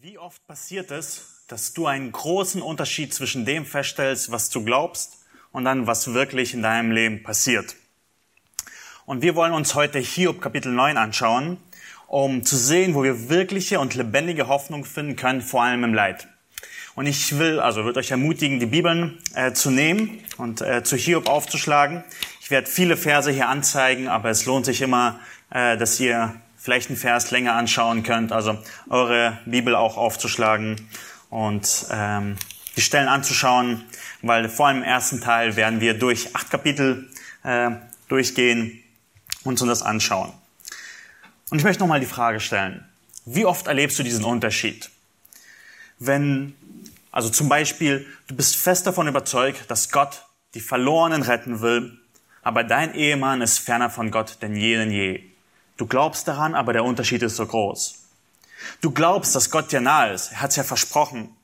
Wie oft passiert es, dass du einen großen Unterschied zwischen dem feststellst, was du glaubst, und dann, was wirklich in deinem Leben passiert? Und wir wollen uns heute Hiob Kapitel 9 anschauen, um zu sehen, wo wir wirkliche und lebendige Hoffnung finden können, vor allem im Leid. Und ich will, also würde euch ermutigen, die Bibeln äh, zu nehmen und äh, zu Hiob aufzuschlagen. Ich werde viele Verse hier anzeigen, aber es lohnt sich immer, äh, dass ihr vielleicht einen Vers länger anschauen könnt, also eure Bibel auch aufzuschlagen und ähm, die Stellen anzuschauen, weil vor allem im ersten Teil werden wir durch acht Kapitel äh, durchgehen und uns das anschauen. Und ich möchte nochmal die Frage stellen, wie oft erlebst du diesen Unterschied? Wenn, also zum Beispiel, du bist fest davon überzeugt, dass Gott die Verlorenen retten will, aber dein Ehemann ist ferner von Gott denn je denn je. Du glaubst daran, aber der Unterschied ist so groß. Du glaubst, dass Gott dir nahe ist. Er hat es ja versprochen.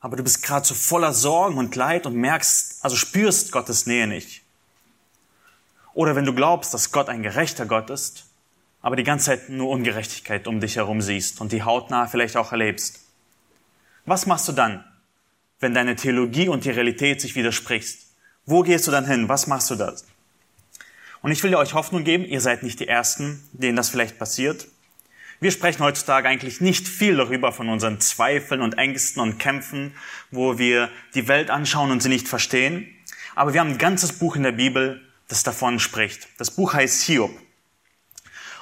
Aber du bist gerade so voller Sorgen und Leid und merkst, also spürst Gottes Nähe nicht. Oder wenn du glaubst, dass Gott ein gerechter Gott ist, aber die ganze Zeit nur Ungerechtigkeit um dich herum siehst und die hautnah vielleicht auch erlebst. Was machst du dann, wenn deine Theologie und die Realität sich widerspricht? Wo gehst du dann hin? Was machst du da? Und ich will euch Hoffnung geben, ihr seid nicht die Ersten, denen das vielleicht passiert. Wir sprechen heutzutage eigentlich nicht viel darüber von unseren Zweifeln und Ängsten und Kämpfen, wo wir die Welt anschauen und sie nicht verstehen. Aber wir haben ein ganzes Buch in der Bibel, das davon spricht. Das Buch heißt Hiob.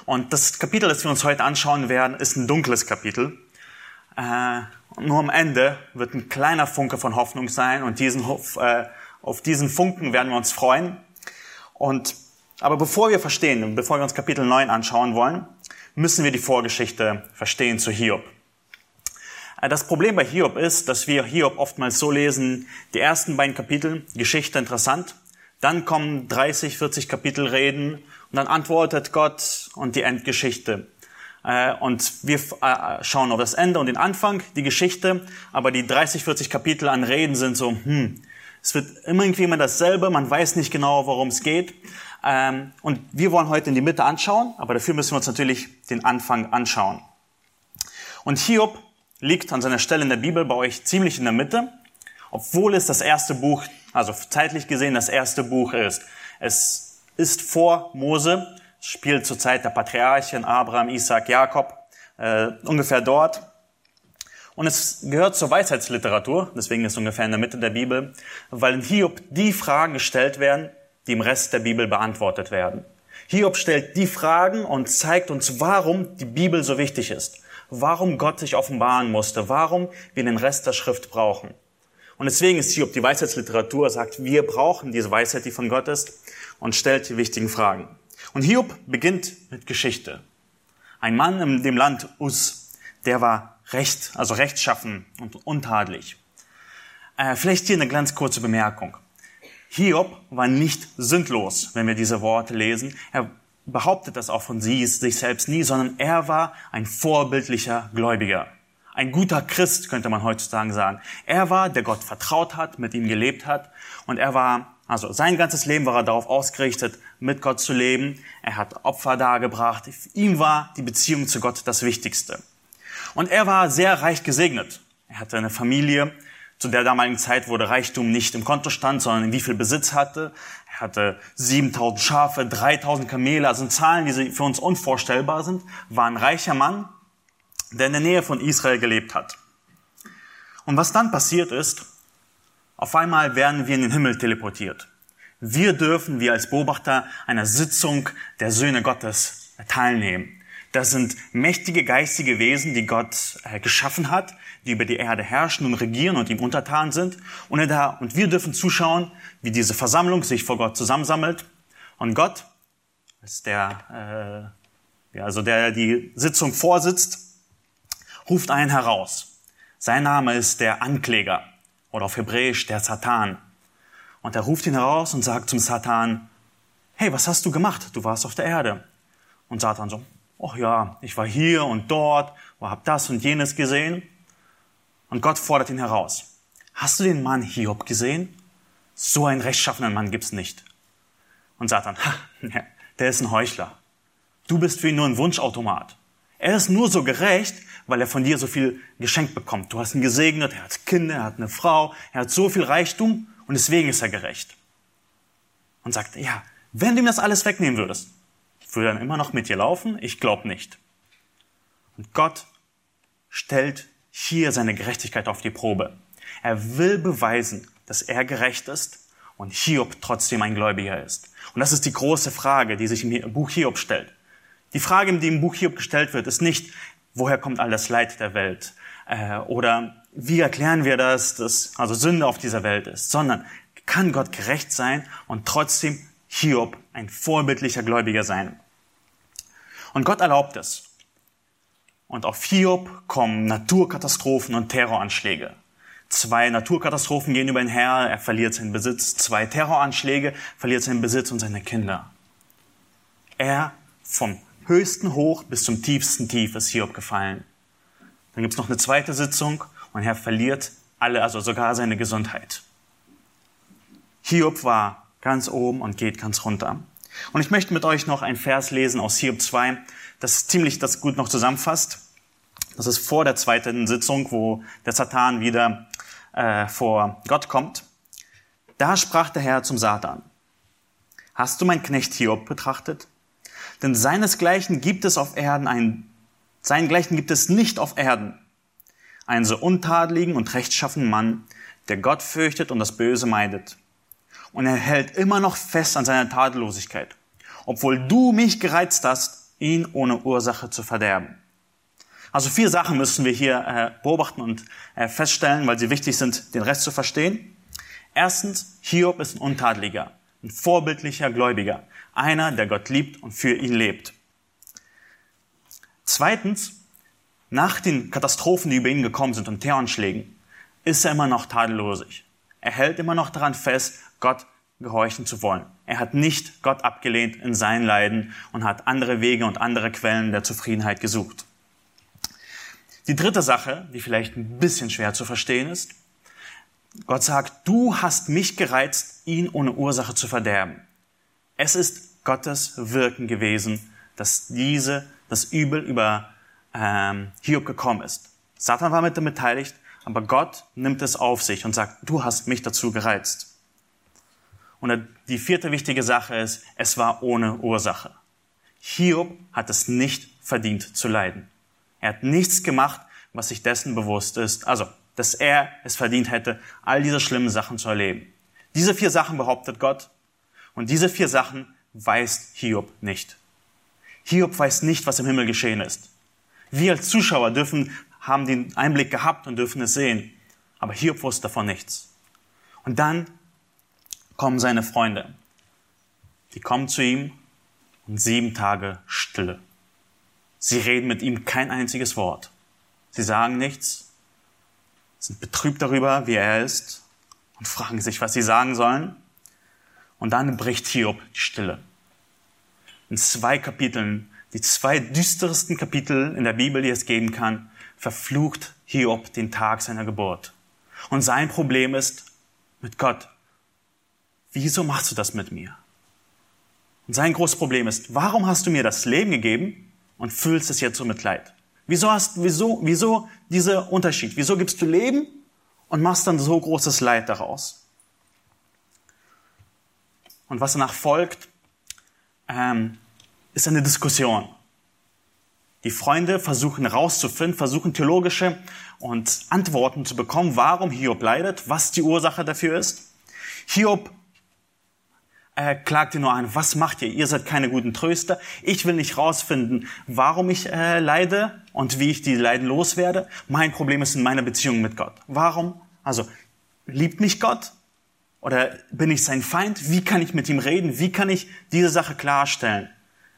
Und das Kapitel, das wir uns heute anschauen werden, ist ein dunkles Kapitel. Äh, nur am Ende wird ein kleiner Funke von Hoffnung sein und diesen, äh, auf diesen Funken werden wir uns freuen. Und aber bevor wir verstehen, bevor wir uns Kapitel 9 anschauen wollen, müssen wir die Vorgeschichte verstehen zu Hiob. Äh, das Problem bei Hiob ist, dass wir Hiob oftmals so lesen, die ersten beiden Kapitel, Geschichte interessant, dann kommen 30, 40 Kapitel Reden und dann antwortet Gott und die Endgeschichte. Äh, und wir äh, schauen auf das Ende und den Anfang, die Geschichte, aber die 30, 40 Kapitel an Reden sind so, hm, es wird immer irgendwie immer dasselbe, man weiß nicht genau, worum es geht. Ähm, und wir wollen heute in die Mitte anschauen, aber dafür müssen wir uns natürlich den Anfang anschauen. Und Hiob liegt an seiner Stelle in der Bibel bei euch ziemlich in der Mitte, obwohl es das erste Buch, also zeitlich gesehen das erste Buch ist. Es ist vor Mose, spielt zur Zeit der Patriarchen Abraham, Isaac, Jakob, äh, ungefähr dort. Und es gehört zur Weisheitsliteratur, deswegen ist es ungefähr in der Mitte der Bibel, weil in Hiob die Fragen gestellt werden, die im Rest der Bibel beantwortet werden. Hiob stellt die Fragen und zeigt uns, warum die Bibel so wichtig ist, warum Gott sich offenbaren musste, warum wir den Rest der Schrift brauchen. Und deswegen ist Hiob die Weisheitsliteratur, sagt, wir brauchen diese Weisheit, die von Gott ist, und stellt die wichtigen Fragen. Und Hiob beginnt mit Geschichte. Ein Mann in dem Land Us, der war recht, also rechtschaffen und untadelig. Äh, vielleicht hier eine ganz kurze Bemerkung. Hiob war nicht sündlos, wenn wir diese Worte lesen. Er behauptet das auch von sich selbst nie, sondern er war ein vorbildlicher Gläubiger. Ein guter Christ, könnte man heutzutage sagen. Er war, der Gott vertraut hat, mit ihm gelebt hat. Und er war, also sein ganzes Leben war er darauf ausgerichtet, mit Gott zu leben. Er hat Opfer dargebracht. Ihm war die Beziehung zu Gott das Wichtigste. Und er war sehr reich gesegnet. Er hatte eine Familie, zu der damaligen Zeit, der Reichtum nicht im Konto stand, sondern wie viel Besitz hatte. Er hatte 7000 Schafe, 3000 Kamele, also Zahlen, die für uns unvorstellbar sind, war ein reicher Mann, der in der Nähe von Israel gelebt hat. Und was dann passiert ist, auf einmal werden wir in den Himmel teleportiert. Wir dürfen, wir als Beobachter einer Sitzung der Söhne Gottes teilnehmen. Das sind mächtige geistige Wesen, die Gott äh, geschaffen hat, die über die Erde herrschen und regieren und ihm untertan sind. Und, da, und wir dürfen zuschauen, wie diese Versammlung sich vor Gott zusammensammelt. Und Gott, als der, äh, also der die Sitzung vorsitzt, ruft einen heraus. Sein Name ist der Ankläger oder auf Hebräisch der Satan. Und er ruft ihn heraus und sagt zum Satan, hey, was hast du gemacht? Du warst auf der Erde. Und Satan so, oh ja, ich war hier und dort, habe das und jenes gesehen. Und Gott fordert ihn heraus. Hast du den Mann Hiob gesehen? So einen rechtschaffenen Mann gibt's nicht. Und Satan, ha, der ist ein Heuchler. Du bist für ihn nur ein Wunschautomat. Er ist nur so gerecht, weil er von dir so viel geschenkt bekommt. Du hast ihn gesegnet, er hat Kinder, er hat eine Frau, er hat so viel Reichtum und deswegen ist er gerecht. Und sagt, ja, wenn du ihm das alles wegnehmen würdest, würde er dann immer noch mit dir laufen? Ich glaube nicht. Und Gott stellt hier seine Gerechtigkeit auf die Probe. Er will beweisen, dass er gerecht ist und Hiob trotzdem ein Gläubiger ist. Und das ist die große Frage, die sich im Buch Hiob stellt. Die Frage, die im Buch Hiob gestellt wird, ist nicht, woher kommt all das Leid der Welt? Äh, oder wie erklären wir das, dass also Sünde auf dieser Welt ist? Sondern kann Gott gerecht sein und trotzdem Hiob ein vorbildlicher Gläubiger sein? Und Gott erlaubt es. Und auf Hiob kommen Naturkatastrophen und Terroranschläge. Zwei Naturkatastrophen gehen über ihn her, er verliert seinen Besitz. Zwei Terroranschläge, verliert seinen Besitz und seine Kinder. Er vom höchsten Hoch bis zum tiefsten Tief ist Hiob gefallen. Dann gibt's noch eine zweite Sitzung und er verliert alle, also sogar seine Gesundheit. Hiob war ganz oben und geht ganz runter. Und ich möchte mit euch noch ein Vers lesen aus Hiob 2, das ziemlich das gut noch zusammenfasst. Das ist vor der zweiten Sitzung, wo der Satan wieder äh, vor Gott kommt. Da sprach der Herr zum Satan, hast du mein Knecht Hiob betrachtet? Denn seinesgleichen gibt es auf Erden ein, seinesgleichen gibt es nicht auf Erden. Einen so untadeligen und rechtschaffenen Mann, der Gott fürchtet und das Böse meidet. Und er hält immer noch fest an seiner Tadellosigkeit, obwohl du mich gereizt hast, ihn ohne Ursache zu verderben. Also vier Sachen müssen wir hier äh, beobachten und äh, feststellen, weil sie wichtig sind, den Rest zu verstehen. Erstens, Hiob ist ein Untadeliger, ein vorbildlicher Gläubiger, einer, der Gott liebt und für ihn lebt. Zweitens, nach den Katastrophen, die über ihn gekommen sind und Terroranschlägen, ist er immer noch tadellosig. Er hält immer noch daran fest, Gott gehorchen zu wollen. Er hat nicht Gott abgelehnt in sein Leiden und hat andere Wege und andere Quellen der Zufriedenheit gesucht. Die dritte Sache, die vielleicht ein bisschen schwer zu verstehen ist, Gott sagt, du hast mich gereizt, ihn ohne Ursache zu verderben. Es ist Gottes Wirken gewesen, dass diese, das Übel über ähm, Hiob gekommen ist. Satan war mit dem beteiligt, aber Gott nimmt es auf sich und sagt, du hast mich dazu gereizt. Und die vierte wichtige Sache ist, es war ohne Ursache. Hiob hat es nicht verdient zu leiden. Er hat nichts gemacht, was sich dessen bewusst ist, also, dass er es verdient hätte, all diese schlimmen Sachen zu erleben. Diese vier Sachen behauptet Gott und diese vier Sachen weiß Hiob nicht. Hiob weiß nicht, was im Himmel geschehen ist. Wir als Zuschauer dürfen, haben den Einblick gehabt und dürfen es sehen. Aber Hiob wusste davon nichts. Und dann kommen seine Freunde. Die kommen zu ihm und sieben Tage Stille. Sie reden mit ihm kein einziges Wort. Sie sagen nichts, sind betrübt darüber, wie er ist und fragen sich, was sie sagen sollen. Und dann bricht Hiob die Stille. In zwei Kapiteln, die zwei düstersten Kapitel in der Bibel, die es geben kann, verflucht Hiob den Tag seiner Geburt. Und sein Problem ist mit Gott. Wieso machst du das mit mir? Und sein großes Problem ist, warum hast du mir das Leben gegeben und fühlst es jetzt so mit Leid. Wieso hast, wieso, wieso dieser Unterschied? Wieso gibst du Leben und machst dann so großes Leid daraus? Und was danach folgt, ähm, ist eine Diskussion. Die Freunde versuchen herauszufinden, versuchen theologische und Antworten zu bekommen, warum Hiob leidet, was die Ursache dafür ist. Hiob äh, klagt ihr nur an, was macht ihr? Ihr seid keine guten Tröster. Ich will nicht rausfinden, warum ich äh, leide und wie ich die Leiden loswerde. Mein Problem ist in meiner Beziehung mit Gott. Warum? Also, liebt mich Gott? Oder bin ich sein Feind? Wie kann ich mit ihm reden? Wie kann ich diese Sache klarstellen?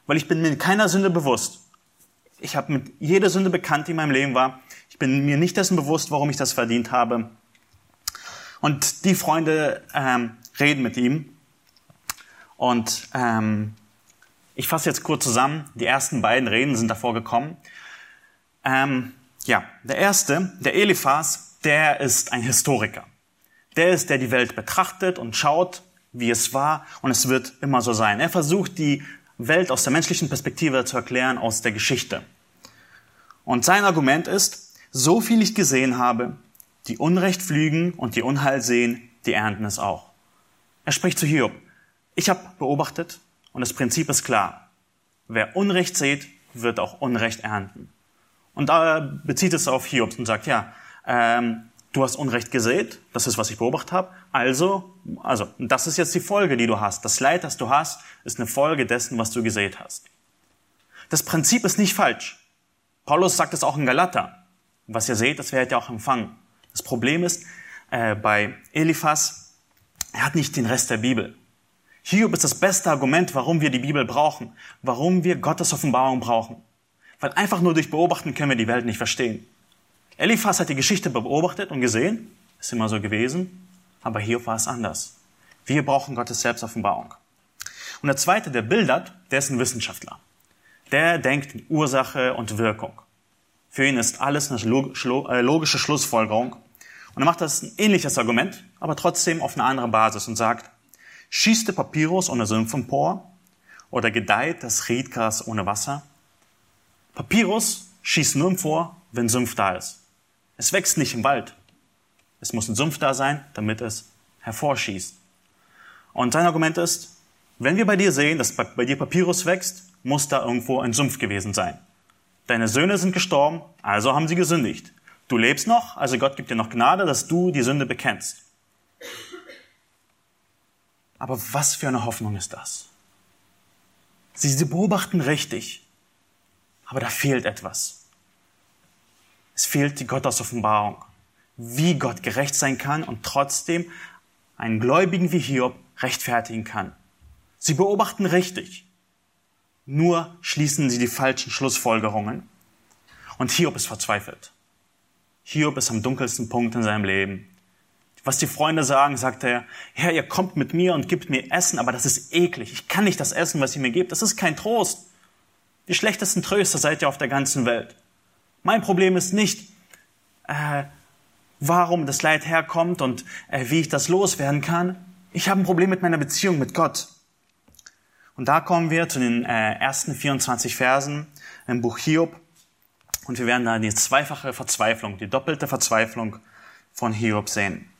Weil ich bin mir keiner Sünde bewusst. Ich habe mit jeder Sünde bekannt, die in meinem Leben war. Ich bin mir nicht dessen bewusst, warum ich das verdient habe. Und die Freunde ähm, reden mit ihm und ähm, ich fasse jetzt kurz zusammen. Die ersten beiden Reden sind davor gekommen. Ähm, ja, der erste, der Eliphas, der ist ein Historiker. Der ist, der die Welt betrachtet und schaut, wie es war, und es wird immer so sein. Er versucht, die Welt aus der menschlichen Perspektive zu erklären, aus der Geschichte. Und sein Argument ist, so viel ich gesehen habe, die Unrecht pflügen und die Unheil sehen, die ernten es auch. Er spricht zu Hiob. Ich habe beobachtet und das Prinzip ist klar. Wer Unrecht sät, wird auch Unrecht ernten. Und da bezieht es auf Hiob und sagt, ja, ähm, du hast Unrecht gesät, das ist, was ich beobachtet habe. Also, also, das ist jetzt die Folge, die du hast. Das Leid, das du hast, ist eine Folge dessen, was du gesät hast. Das Prinzip ist nicht falsch. Paulus sagt es auch in Galater. Was ihr seht, das werdet ihr auch empfangen. Das Problem ist, äh, bei Eliphas, er hat nicht den Rest der Bibel. Hiob ist das beste Argument, warum wir die Bibel brauchen, warum wir Gottes Offenbarung brauchen. Weil einfach nur durch Beobachten können wir die Welt nicht verstehen. Eliphas hat die Geschichte beobachtet und gesehen, ist immer so gewesen, aber Hiob war es anders. Wir brauchen Gottes Selbstoffenbarung. Und der zweite, der bildert, der ist ein Wissenschaftler. Der denkt in Ursache und Wirkung. Für ihn ist alles eine äh, logische Schlussfolgerung. Und er macht das ein ähnliches Argument, aber trotzdem auf eine andere Basis und sagt, schießt der Papyrus ohne Sümpf empor oder gedeiht das Riedgras ohne Wasser? Papyrus schießt nur empor, wenn Sumpf da ist. Es wächst nicht im Wald. Es muss ein Sumpf da sein, damit es hervorschießt. Und sein Argument ist, wenn wir bei dir sehen, dass bei dir Papyrus wächst, muss da irgendwo ein Sumpf gewesen sein. Deine Söhne sind gestorben, also haben sie gesündigt. Du lebst noch, also Gott gibt dir noch Gnade, dass du die Sünde bekennst. Aber was für eine Hoffnung ist das? Sie, beobachten richtig, aber da fehlt etwas. Es fehlt die Gottesoffenbarung, wie Gott gerecht sein kann und trotzdem einen Gläubigen wie Hiob rechtfertigen kann. Sie beobachten richtig, nur schließen sie die falschen Schlussfolgerungen. Und Hiob ist verzweifelt. Hiob ist am dunkelsten Punkt in seinem Leben. Was die Freunde sagen, sagt er, Herr, ihr kommt mit mir und gibt mir Essen, aber das ist eklig. Ich kann nicht das essen, was ihr mir gebt. Das ist kein Trost. Die schlechtesten Tröster seid ihr auf der ganzen Welt. Mein Problem ist nicht, äh, warum das Leid herkommt und äh, wie ich das loswerden kann. Ich habe ein Problem mit meiner Beziehung mit Gott. Und da kommen wir zu den äh, ersten 24 Versen im Buch Hiob. Und wir werden da die zweifache Verzweiflung, die doppelte Verzweiflung von Hiob sehen.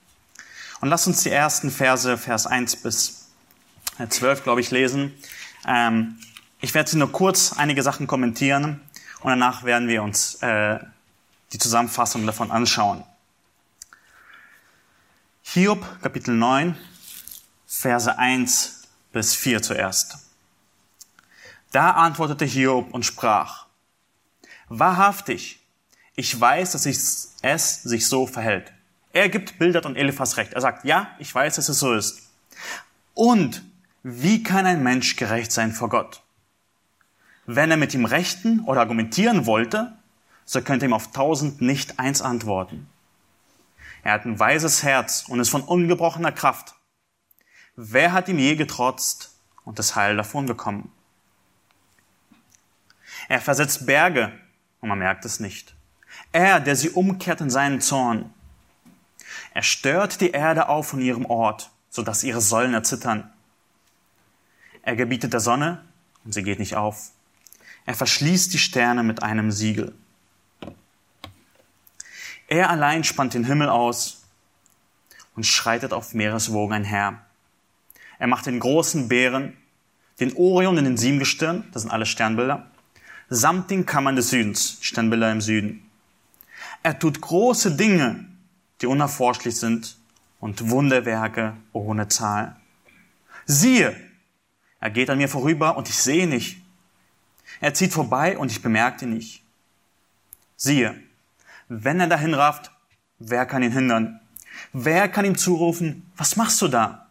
Und lasst uns die ersten Verse, Vers 1 bis 12, äh, glaube ich, lesen. Ähm, ich werde sie nur kurz einige Sachen kommentieren und danach werden wir uns äh, die Zusammenfassung davon anschauen. Hiob, Kapitel 9, Verse 1 bis 4 zuerst. Da antwortete Hiob und sprach, Wahrhaftig, ich weiß, dass es sich so verhält. Er gibt Bildert und Eliphas recht. Er sagt, ja, ich weiß, dass es so ist. Und wie kann ein Mensch gerecht sein vor Gott? Wenn er mit ihm rechten oder argumentieren wollte, so könnte ihm auf tausend nicht eins antworten. Er hat ein weises Herz und ist von ungebrochener Kraft. Wer hat ihm je getrotzt und das Heil davon bekommen? Er versetzt Berge und man merkt es nicht. Er, der sie umkehrt in seinen Zorn. Er stört die Erde auf von ihrem Ort, sodass ihre Säulen erzittern. Er gebietet der Sonne und sie geht nicht auf. Er verschließt die Sterne mit einem Siegel. Er allein spannt den Himmel aus und schreitet auf Meereswogen einher. Er macht den großen Bären, den Orion in den Siebengestirn, das sind alle Sternbilder, samt den Kammern des Südens, Sternbilder im Süden. Er tut große Dinge, die unerforschlich sind und Wunderwerke ohne Zahl. Siehe, er geht an mir vorüber und ich sehe nicht. Er zieht vorbei und ich bemerke ihn nicht. Siehe, wenn er dahin rafft, wer kann ihn hindern? Wer kann ihm zurufen, was machst du da?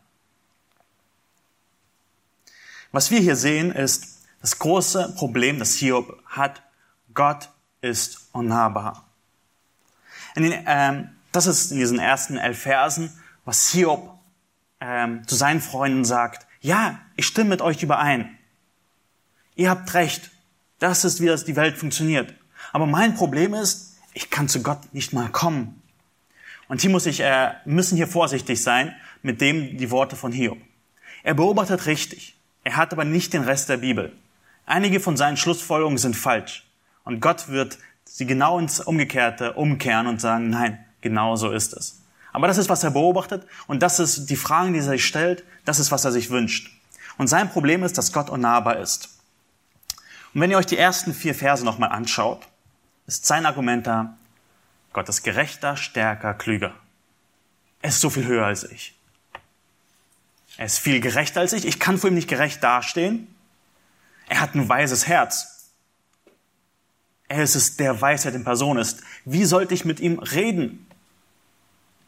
Was wir hier sehen, ist, das große Problem, das Hiob hat, Gott ist unnahbar. Den, ähm, das ist in diesen ersten elf Versen, was Hiob ähm, zu seinen Freunden sagt. Ja, ich stimme mit euch überein. Ihr habt recht. Das ist, wie das die Welt funktioniert. Aber mein Problem ist, ich kann zu Gott nicht mal kommen. Und hier muss ich, äh, müssen hier vorsichtig sein mit dem die Worte von Hiob. Er beobachtet richtig. Er hat aber nicht den Rest der Bibel. Einige von seinen Schlussfolgerungen sind falsch. Und Gott wird sie genau ins Umgekehrte umkehren und sagen, nein, genau so ist es. Aber das ist, was er beobachtet und das ist die Fragen, die er sich stellt, das ist, was er sich wünscht. Und sein Problem ist, dass Gott unnahbar ist. Und wenn ihr euch die ersten vier Verse nochmal anschaut, ist sein Argument da, Gott ist gerechter, stärker, klüger. Er ist so viel höher als ich. Er ist viel gerechter als ich. Ich kann vor ihm nicht gerecht dastehen. Er hat ein weises Herz. Er ist es, der Weisheit in Person ist. Wie sollte ich mit ihm reden?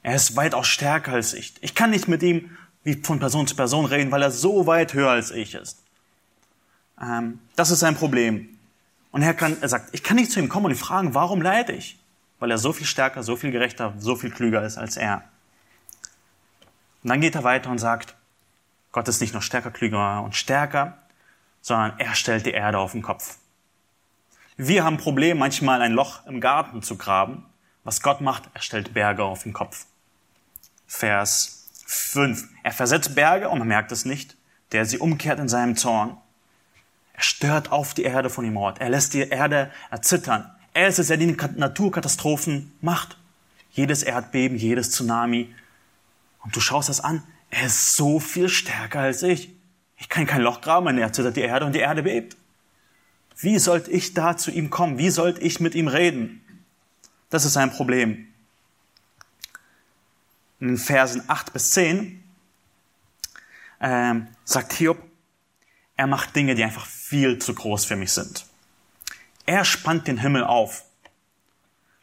Er ist weitaus stärker als ich. Ich kann nicht mit ihm wie von Person zu Person reden, weil er so weit höher als ich ist. Ähm, das ist sein Problem. Und er, kann, er sagt, ich kann nicht zu ihm kommen und ihn fragen, warum leide ich? Weil er so viel stärker, so viel gerechter, so viel klüger ist als er. Und dann geht er weiter und sagt, Gott ist nicht noch stärker, klüger und stärker, sondern er stellt die Erde auf den Kopf. Wir haben ein Problem, manchmal ein Loch im Garten zu graben. Was Gott macht, er stellt Berge auf den Kopf. Vers 5. Er versetzt Berge und man merkt es nicht, der sie umkehrt in seinem Zorn. Er stört auf die Erde von dem Ort. Er lässt die Erde erzittern. Er ist es, der die Naturkatastrophen macht. Jedes Erdbeben, jedes Tsunami. Und du schaust das an. Er ist so viel stärker als ich. Ich kann kein Loch graben, er erzittert die Erde und die Erde bebt. Wie sollte ich da zu ihm kommen? Wie sollte ich mit ihm reden? Das ist sein Problem. In den Versen 8 bis 10 äh, sagt Hiob, er macht Dinge, die einfach viel zu groß für mich sind. Er spannt den Himmel auf.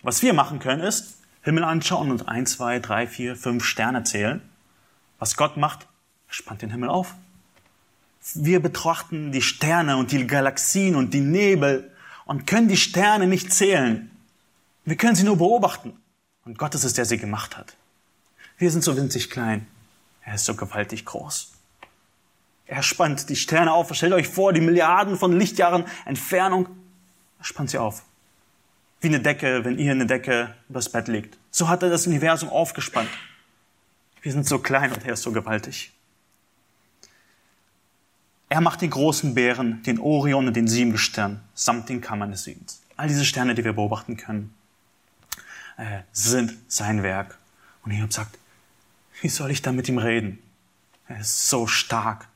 Was wir machen können, ist Himmel anschauen und ein, zwei, drei, vier, fünf Sterne zählen. Was Gott macht, er spannt den Himmel auf. Wir betrachten die Sterne und die Galaxien und die Nebel und können die Sterne nicht zählen. Wir können sie nur beobachten. Und Gott ist es, der sie gemacht hat. Wir sind so winzig klein. Er ist so gewaltig groß. Er spannt die Sterne auf. Stellt euch vor, die Milliarden von Lichtjahren Entfernung. Er spannt sie auf. Wie eine Decke, wenn ihr eine Decke übers Bett legt. So hat er das Universum aufgespannt. Wir sind so klein und er ist so gewaltig. Er macht den großen Bären, den Orion und den Siebengestirn, samt den Kammern des Südens. All diese Sterne, die wir beobachten können, äh, sind sein Werk. Und Hiob sagt, wie soll ich da mit ihm reden? Er ist so stark.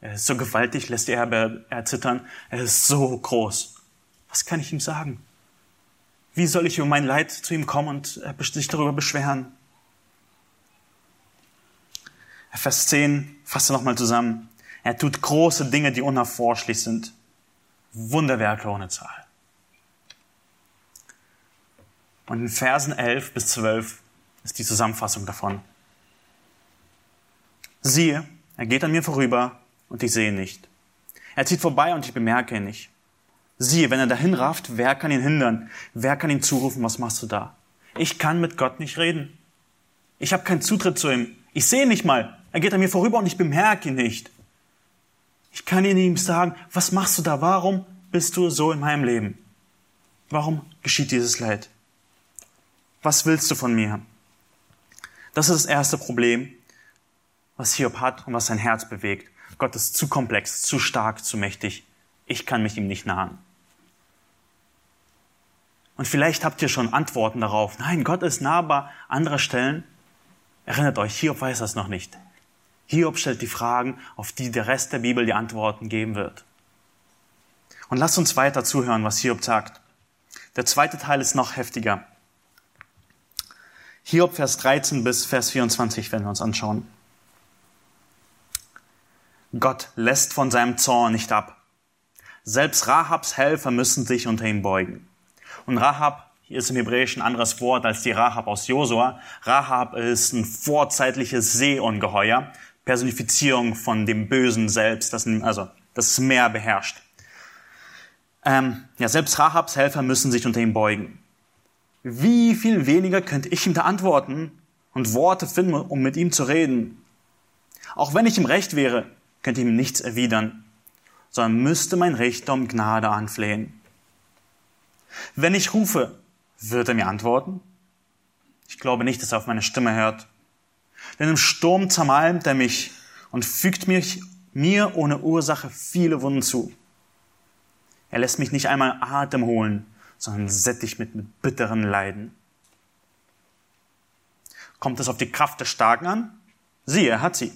Er ist so gewaltig, lässt die Erde erzittern. Er ist so groß. Was kann ich ihm sagen? Wie soll ich über mein Leid zu ihm kommen und sich darüber beschweren? Vers 10 fasst er nochmal zusammen. Er tut große Dinge, die unerforschlich sind. Wunderwerke ohne Zahl. Und in Versen 11 bis 12 ist die Zusammenfassung davon. Siehe, er geht an mir vorüber und ich sehe ihn nicht. Er zieht vorbei und ich bemerke ihn nicht. Siehe, wenn er dahin rafft, wer kann ihn hindern? Wer kann ihm zurufen, was machst du da? Ich kann mit Gott nicht reden. Ich habe keinen Zutritt zu ihm. Ich sehe ihn nicht mal. Er geht an mir vorüber und ich bemerke ihn nicht. Ich kann ihn ihm sagen, was machst du da? Warum bist du so in meinem Leben? Warum geschieht dieses Leid? Was willst du von mir? Das ist das erste Problem, was Hiob hat und was sein Herz bewegt. Gott ist zu komplex, zu stark, zu mächtig. Ich kann mich ihm nicht nahen. Und vielleicht habt ihr schon Antworten darauf. Nein, Gott ist nahbar. Andere Stellen. Erinnert euch, Hiob weiß das noch nicht. Hiob stellt die Fragen, auf die der Rest der Bibel die Antworten geben wird. Und lasst uns weiter zuhören, was Hiob sagt. Der zweite Teil ist noch heftiger. Hiob Vers 13 bis Vers 24 werden wir uns anschauen. Gott lässt von seinem Zorn nicht ab. Selbst Rahabs Helfer müssen sich unter ihm beugen. Und Rahab, hier ist im Hebräischen ein anderes Wort als die Rahab aus Josua. Rahab ist ein vorzeitliches Seeungeheuer, Personifizierung von dem Bösen selbst, das, also das Meer beherrscht. Ähm, ja, selbst Rahabs Helfer müssen sich unter ihm beugen. Wie viel weniger könnte ich ihm da antworten und Worte finden, um mit ihm zu reden? Auch wenn ich ihm recht wäre, könnte ihm nichts erwidern, sondern müsste mein Richter um Gnade anflehen. Wenn ich rufe, wird er mir antworten? Ich glaube nicht, dass er auf meine Stimme hört. Denn im Sturm zermalmt er mich und fügt mich, mir ohne Ursache viele Wunden zu. Er lässt mich nicht einmal Atem holen, sondern sättigt mit, mit bitteren Leiden. Kommt es auf die Kraft der Starken an? Siehe, er hat sie.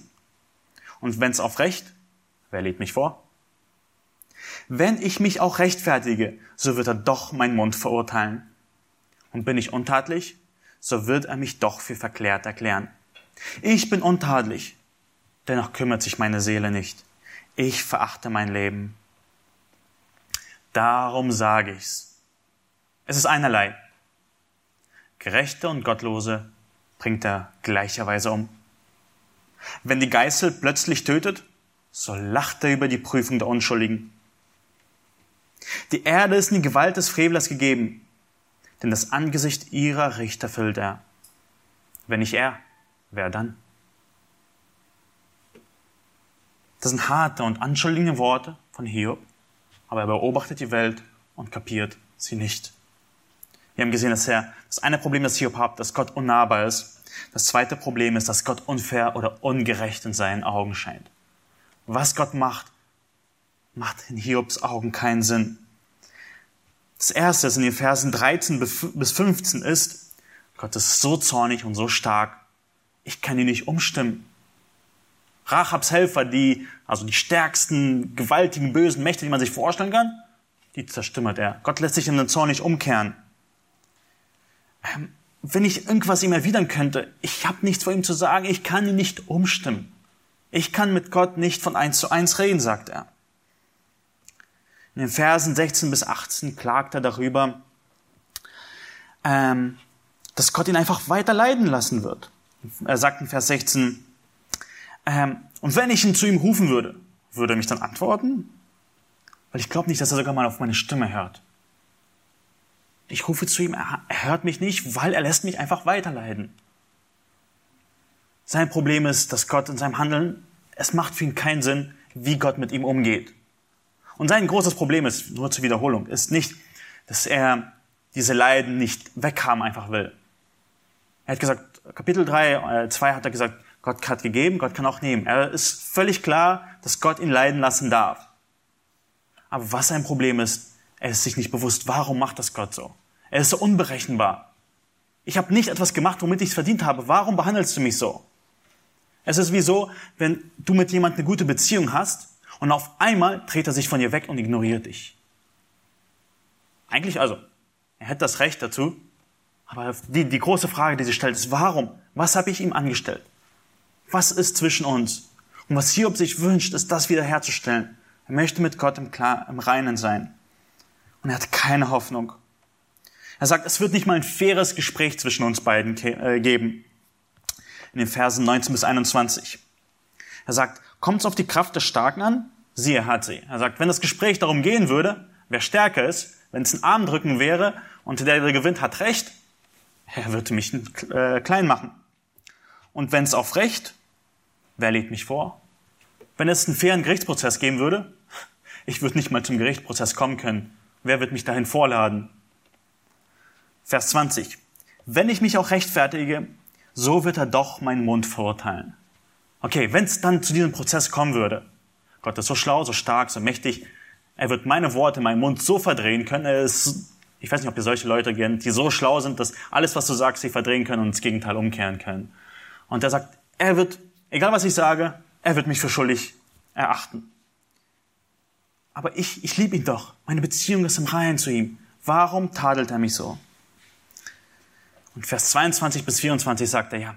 Und wenn es auf Recht, wer lädt mich vor? Wenn ich mich auch rechtfertige, so wird er doch meinen Mund verurteilen. Und bin ich untadlich, so wird er mich doch für verklärt erklären. Ich bin untadelig, dennoch kümmert sich meine Seele nicht. Ich verachte mein Leben. Darum sage ich's. Es ist einerlei. Gerechte und Gottlose bringt er gleicherweise um. Wenn die Geißel plötzlich tötet, so lacht er über die Prüfung der Unschuldigen. Die Erde ist in die Gewalt des Frevlers gegeben, denn das Angesicht ihrer Richter füllt er. Wenn nicht er, wer dann? Das sind harte und anschuldigende Worte von Hiob, aber er beobachtet die Welt und kapiert sie nicht. Wir haben gesehen, dass er das eine Problem, das Hiob hat, dass Gott unnahbar ist. Das zweite Problem ist, dass Gott unfair oder ungerecht in seinen Augen scheint. Was Gott macht, macht in Hiobs Augen keinen Sinn. Das erste, das in den Versen 13 bis 15 ist, Gott ist so zornig und so stark, ich kann ihn nicht umstimmen. Rachabs Helfer, die, also die stärksten, gewaltigen, bösen Mächte, die man sich vorstellen kann, die zerstümmert er. Gott lässt sich in den Zorn nicht umkehren. Ähm, wenn ich irgendwas ihm erwidern könnte, ich habe nichts vor ihm zu sagen, ich kann ihn nicht umstimmen. Ich kann mit Gott nicht von eins zu eins reden, sagt er. In den Versen 16 bis 18 klagt er darüber, ähm, dass Gott ihn einfach weiter leiden lassen wird. Er sagt in Vers 16, ähm, und wenn ich ihn zu ihm rufen würde, würde er mich dann antworten? Weil ich glaube nicht, dass er sogar mal auf meine Stimme hört. Ich rufe zu ihm, er hört mich nicht, weil er lässt mich einfach weiterleiden. Sein Problem ist, dass Gott in seinem Handeln, es macht für ihn keinen Sinn, wie Gott mit ihm umgeht. Und sein großes Problem ist, nur zur Wiederholung, ist nicht, dass er diese Leiden nicht weghaben einfach will. Er hat gesagt, Kapitel 3, äh, 2 hat er gesagt, Gott hat gegeben, Gott kann auch nehmen. Er ist völlig klar, dass Gott ihn leiden lassen darf. Aber was sein Problem ist, er ist sich nicht bewusst, warum macht das Gott so? Er ist so unberechenbar. Ich habe nicht etwas gemacht, womit ich es verdient habe. Warum behandelst du mich so? Es ist wie so, wenn du mit jemandem eine gute Beziehung hast und auf einmal dreht er sich von dir weg und ignoriert dich. Eigentlich also, er hätte das Recht dazu, aber die, die große Frage, die sich stellt, ist, warum? Was habe ich ihm angestellt? Was ist zwischen uns? Und was Hiob sich wünscht, ist, das wiederherzustellen. Er möchte mit Gott im, Klar, im Reinen sein. Und er hat keine Hoffnung. Er sagt, es wird nicht mal ein faires Gespräch zwischen uns beiden äh, geben. In den Versen 19 bis 21. Er sagt, Kommt es auf die Kraft des Starken an? Siehe, hat sie. Er sagt, wenn das Gespräch darum gehen würde, wer stärker ist, wenn es ein Armdrücken wäre und der, der gewinnt, hat Recht, er würde mich äh, klein machen. Und wenn es auf Recht, wer lädt mich vor? Wenn es einen fairen Gerichtsprozess geben würde, ich würde nicht mal zum Gerichtsprozess kommen können. Wer wird mich dahin vorladen? Vers 20. Wenn ich mich auch rechtfertige, so wird er doch meinen Mund verurteilen. Okay, wenn es dann zu diesem Prozess kommen würde, Gott ist so schlau, so stark, so mächtig, er wird meine Worte in meinem Mund so verdrehen können, er ist, ich weiß nicht, ob ihr solche Leute kennt, die so schlau sind, dass alles, was du sagst, sie verdrehen können und ins Gegenteil umkehren können. Und er sagt, er wird, egal was ich sage, er wird mich für schuldig erachten. Aber ich, ich liebe ihn doch. Meine Beziehung ist im Reihen zu ihm. Warum tadelt er mich so? Und Vers 22 bis 24 sagt er, ja,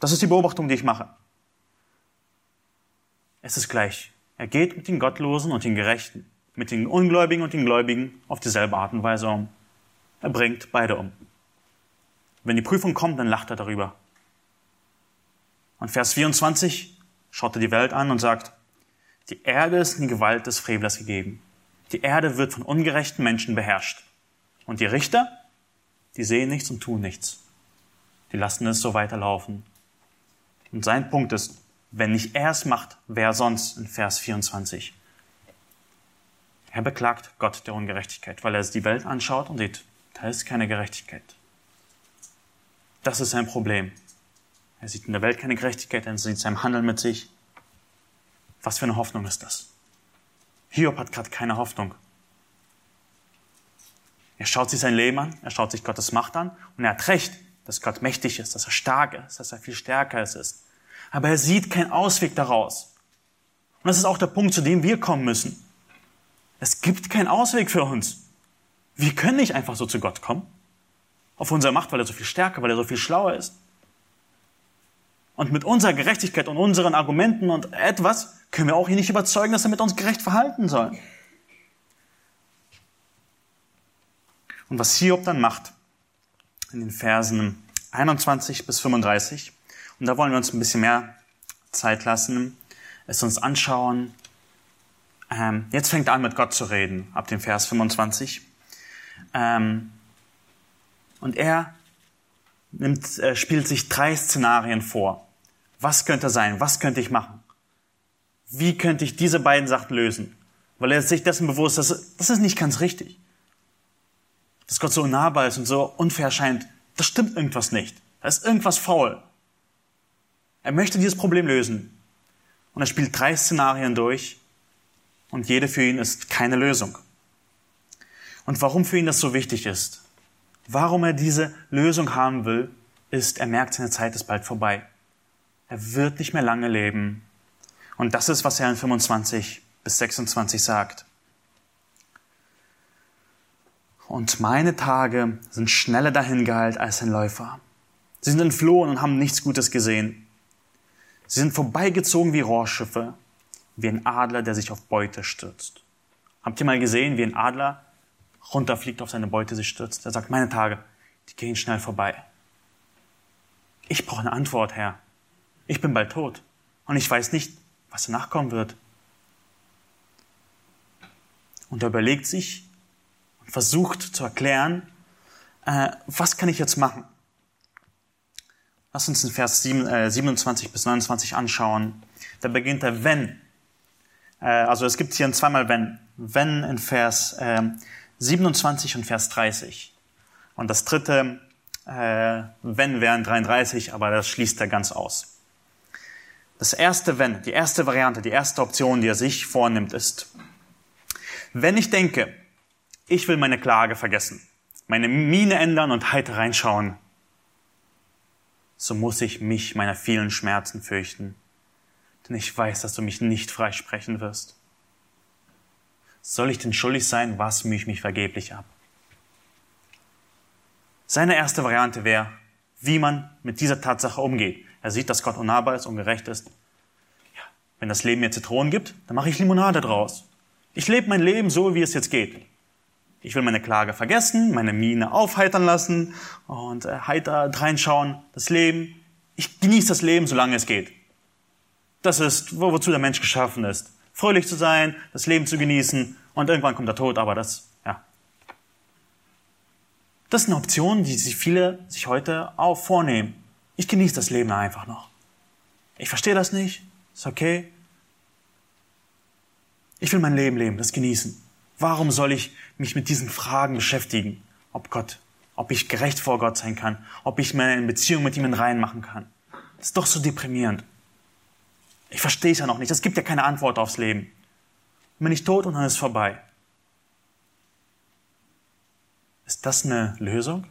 das ist die Beobachtung, die ich mache. Es ist gleich. Er geht mit den Gottlosen und den Gerechten, mit den Ungläubigen und den Gläubigen auf dieselbe Art und Weise um. Er bringt beide um. Wenn die Prüfung kommt, dann lacht er darüber. Und Vers 24 schaut er die Welt an und sagt, die Erde ist in die Gewalt des Frevlers gegeben. Die Erde wird von ungerechten Menschen beherrscht. Und die Richter, die sehen nichts und tun nichts. Die lassen es so weiterlaufen. Und sein Punkt ist, wenn nicht er es macht, wer sonst in Vers 24? Er beklagt Gott der Ungerechtigkeit, weil er die Welt anschaut und sieht, da ist keine Gerechtigkeit. Das ist sein Problem. Er sieht in der Welt keine Gerechtigkeit, er sieht seinem Handeln mit sich. Was für eine Hoffnung ist das? Hiob hat gerade keine Hoffnung. Er schaut sich sein Leben an, er schaut sich Gottes Macht an und er hat recht, dass Gott mächtig ist, dass er stark ist, dass er viel stärker ist. Aber er sieht keinen Ausweg daraus. Und das ist auch der Punkt, zu dem wir kommen müssen. Es gibt keinen Ausweg für uns. Wir können nicht einfach so zu Gott kommen. Auf unsere Macht, weil er so viel stärker, weil er so viel schlauer ist. Und mit unserer Gerechtigkeit und unseren Argumenten und etwas können wir auch ihn nicht überzeugen, dass er mit uns gerecht verhalten soll. Und was Hiob dann macht, in den Versen 21 bis 35, und da wollen wir uns ein bisschen mehr Zeit lassen, es uns anschauen. Ähm, jetzt fängt er an, mit Gott zu reden, ab dem Vers 25. Ähm, und er nimmt, äh, spielt sich drei Szenarien vor. Was könnte sein? Was könnte ich machen? Wie könnte ich diese beiden Sachen lösen? Weil er sich dessen bewusst ist, das ist nicht ganz richtig dass Gott so nahbar ist und so unfair scheint, das stimmt irgendwas nicht. Da ist irgendwas faul. Er möchte dieses Problem lösen. Und er spielt drei Szenarien durch und jede für ihn ist keine Lösung. Und warum für ihn das so wichtig ist, warum er diese Lösung haben will, ist, er merkt, seine Zeit ist bald vorbei. Er wird nicht mehr lange leben. Und das ist, was er in 25 bis 26 sagt. Und meine Tage sind schneller dahingeheilt als ein Läufer. Sie sind entflohen und haben nichts Gutes gesehen. Sie sind vorbeigezogen wie Rohrschiffe, wie ein Adler, der sich auf Beute stürzt. Habt ihr mal gesehen, wie ein Adler runterfliegt, auf seine Beute sich stürzt? Er sagt, meine Tage, die gehen schnell vorbei. Ich brauche eine Antwort, Herr. Ich bin bald tot und ich weiß nicht, was danach kommen wird. Und er überlegt sich, versucht zu erklären, äh, was kann ich jetzt machen? Lass uns den Vers 7, äh, 27 bis 29 anschauen. Da beginnt er wenn. Äh, also es gibt hier ein zweimal wenn. Wenn in Vers äh, 27 und Vers 30. Und das dritte äh, wenn wären 33, aber das schließt er ganz aus. Das erste wenn, die erste Variante, die erste Option, die er sich vornimmt, ist, wenn ich denke, ich will meine Klage vergessen, meine Miene ändern und heiter reinschauen. So muss ich mich meiner vielen Schmerzen fürchten, denn ich weiß, dass du mich nicht freisprechen wirst. Soll ich denn schuldig sein, was mühe ich mich vergeblich ab? Seine erste Variante wäre, wie man mit dieser Tatsache umgeht. Er sieht, dass Gott unnahbar ist, ungerecht ist. Ja, wenn das Leben mir Zitronen gibt, dann mache ich Limonade draus. Ich lebe mein Leben so, wie es jetzt geht. Ich will meine Klage vergessen, meine Miene aufheitern lassen und äh, heiter reinschauen, das Leben. Ich genieße das Leben, solange es geht. Das ist, wo, wozu der Mensch geschaffen ist. Fröhlich zu sein, das Leben zu genießen und irgendwann kommt der Tod, aber das, ja. Das ist eine Option, die sich viele sich heute auch vornehmen. Ich genieße das Leben einfach noch. Ich verstehe das nicht, ist okay. Ich will mein Leben leben, das genießen. Warum soll ich mich mit diesen Fragen beschäftigen? Ob Gott, ob ich gerecht vor Gott sein kann, ob ich meine Beziehung mit ihm in Reihen machen kann. Das ist doch so deprimierend. Ich verstehe es ja noch nicht. Es gibt ja keine Antwort aufs Leben. Bin ich tot und dann ist es vorbei. Ist das eine Lösung?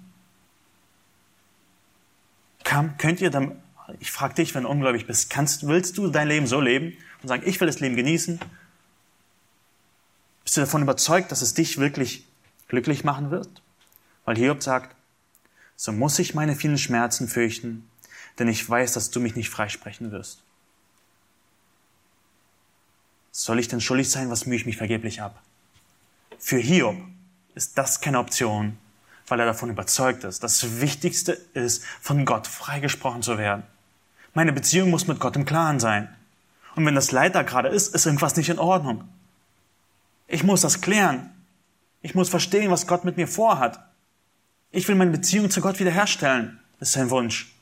Kann, könnt ihr dann, ich frage dich, wenn du ungläubig bist, kannst, willst du dein Leben so leben und sagen, ich will das Leben genießen bist du davon überzeugt, dass es dich wirklich glücklich machen wird? Weil Hiob sagt, so muss ich meine vielen Schmerzen fürchten, denn ich weiß, dass du mich nicht freisprechen wirst. Soll ich denn schuldig sein, was mühe ich mich vergeblich ab? Für Hiob ist das keine Option, weil er davon überzeugt ist. Das Wichtigste ist, von Gott freigesprochen zu werden. Meine Beziehung muss mit Gott im Klaren sein. Und wenn das Leid da gerade ist, ist irgendwas nicht in Ordnung. Ich muss das klären. Ich muss verstehen, was Gott mit mir vorhat. Ich will meine Beziehung zu Gott wiederherstellen. Ist sein Wunsch.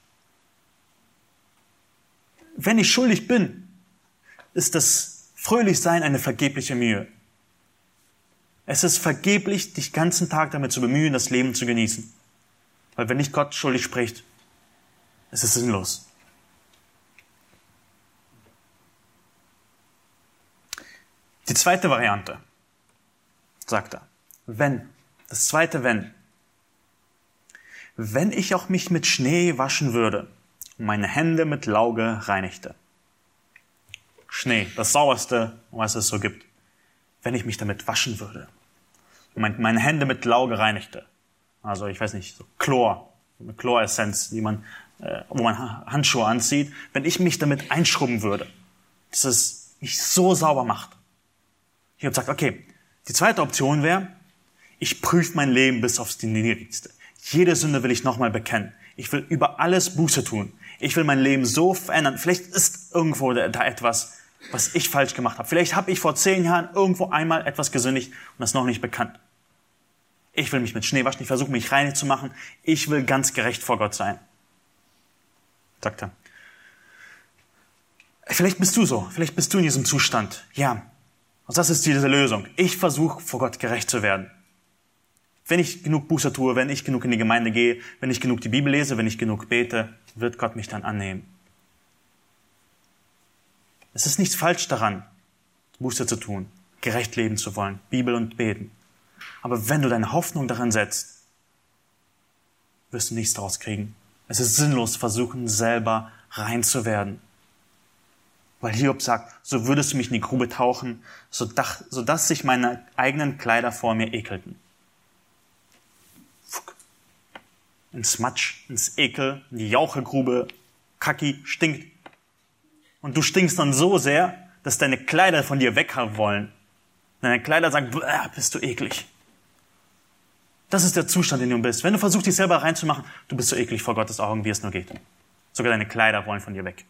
Wenn ich schuldig bin, ist das Fröhlichsein eine vergebliche Mühe. Es ist vergeblich, dich ganzen Tag damit zu bemühen, das Leben zu genießen. Weil wenn nicht Gott schuldig spricht, ist es sinnlos. Die zweite Variante sagt er. Wenn. Das zweite Wenn. Wenn ich auch mich mit Schnee waschen würde und meine Hände mit Lauge reinigte. Schnee, das sauerste, was es so gibt. Wenn ich mich damit waschen würde und meine Hände mit Lauge reinigte. Also ich weiß nicht, so Chlor, eine Chloressenz, die man, äh, wo man Handschuhe anzieht. Wenn ich mich damit einschrubben würde, dass es mich so sauber macht. Ich habe gesagt, okay, die zweite Option wäre, ich prüfe mein Leben bis aufs Niedrigste. Jede Sünde will ich nochmal bekennen. Ich will über alles Buße tun. Ich will mein Leben so verändern. Vielleicht ist irgendwo da etwas, was ich falsch gemacht habe. Vielleicht habe ich vor zehn Jahren irgendwo einmal etwas gesündigt und das noch nicht bekannt. Ich will mich mit Schnee waschen. Ich versuche mich reinig zu machen. Ich will ganz gerecht vor Gott sein. Sagt er. Vielleicht bist du so. Vielleicht bist du in diesem Zustand. Ja. Und das ist diese Lösung. Ich versuche vor Gott gerecht zu werden. Wenn ich genug Buße tue, wenn ich genug in die Gemeinde gehe, wenn ich genug die Bibel lese, wenn ich genug bete, wird Gott mich dann annehmen. Es ist nichts falsch daran, Buße zu tun, gerecht leben zu wollen, Bibel und beten. Aber wenn du deine Hoffnung darin setzt, wirst du nichts daraus kriegen. Es ist sinnlos, versuchen, selber rein zu werden. Weil Hiob sagt, so würdest du mich in die Grube tauchen, sodass sich meine eigenen Kleider vor mir ekelten. ins Matsch, ins Ekel, in die Jauchegrube, Kacki, stinkt. Und du stinkst dann so sehr, dass deine Kleider von dir weg wollen. Deine Kleider sagen, bist du eklig. Das ist der Zustand, in dem du bist. Wenn du versuchst, dich selber reinzumachen, du bist so eklig vor Gottes Augen, wie es nur geht. Sogar deine Kleider wollen von dir weg.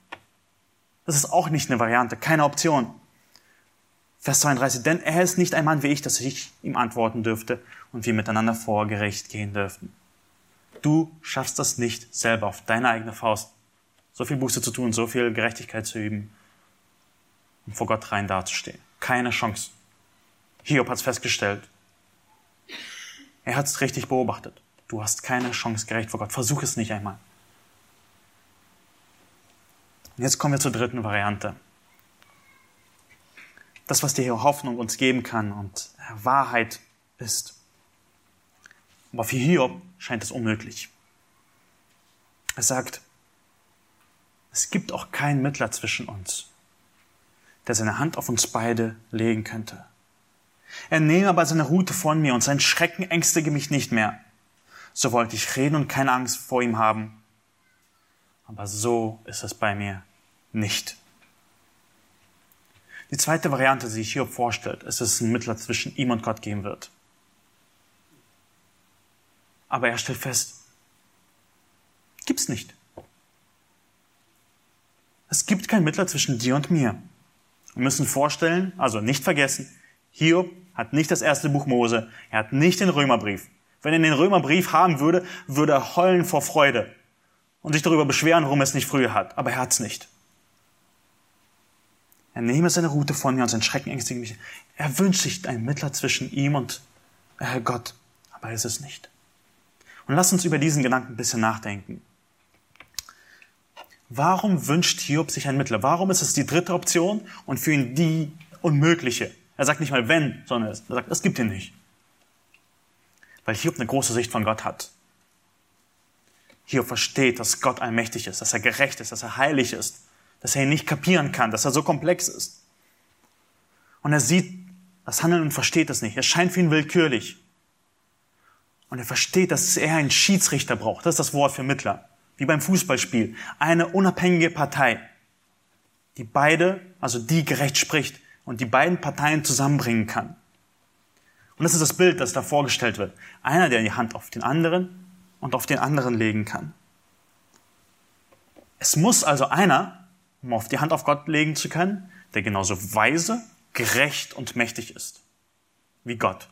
Das ist auch nicht eine Variante, keine Option. Vers 32, denn er ist nicht ein Mann wie ich, dass ich ihm antworten dürfte und wir miteinander vor Gericht gehen dürften. Du schaffst das nicht selber auf deine eigene Faust. So viel Buße zu tun, so viel Gerechtigkeit zu üben, um vor Gott rein dazustehen. Keine Chance. Hiob hat es festgestellt. Er hat es richtig beobachtet. Du hast keine Chance gerecht vor Gott. Versuch es nicht einmal. Und jetzt kommen wir zur dritten Variante. Das, was dir hier Hoffnung uns geben kann und Wahrheit ist. Aber für Hiob scheint es unmöglich. Er sagt, es gibt auch keinen Mittler zwischen uns, der seine Hand auf uns beide legen könnte. Er nehme aber seine Rute von mir und sein Schrecken ängstige mich nicht mehr. So wollte ich reden und keine Angst vor ihm haben. Aber so ist es bei mir nicht. Die zweite Variante, die sich Hiob vorstellt, ist, dass es einen Mittler zwischen ihm und Gott geben wird. Aber er stellt fest, gibt's nicht. Es gibt keinen Mittler zwischen dir und mir. Wir müssen vorstellen, also nicht vergessen, Hiob hat nicht das erste Buch Mose, er hat nicht den Römerbrief. Wenn er den Römerbrief haben würde, würde er heulen vor Freude und sich darüber beschweren, warum er es nicht früher hat. Aber er hat's nicht. Er nehme seine Route von mir und sein Schrecken ängstigt mich. Er wünscht sich einen Mittler zwischen ihm und äh, Gott, aber er ist es nicht. Und lass uns über diesen Gedanken ein bisschen nachdenken. Warum wünscht Hiob sich einen Mittler? Warum ist es die dritte Option und für ihn die unmögliche? Er sagt nicht mal wenn, sondern er sagt, es gibt ihn nicht. Weil Hiob eine große Sicht von Gott hat. Hiob versteht, dass Gott allmächtig ist, dass er gerecht ist, dass er heilig ist, dass er ihn nicht kapieren kann, dass er so komplex ist. Und er sieht das Handeln und versteht es nicht. Es scheint für ihn willkürlich. Und er versteht, dass er einen Schiedsrichter braucht. Das ist das Wort für Mittler. Wie beim Fußballspiel. Eine unabhängige Partei, die beide, also die gerecht spricht und die beiden Parteien zusammenbringen kann. Und das ist das Bild, das da vorgestellt wird. Einer, der die Hand auf den anderen und auf den anderen legen kann. Es muss also einer, um auf die Hand auf Gott legen zu können, der genauso weise, gerecht und mächtig ist wie Gott.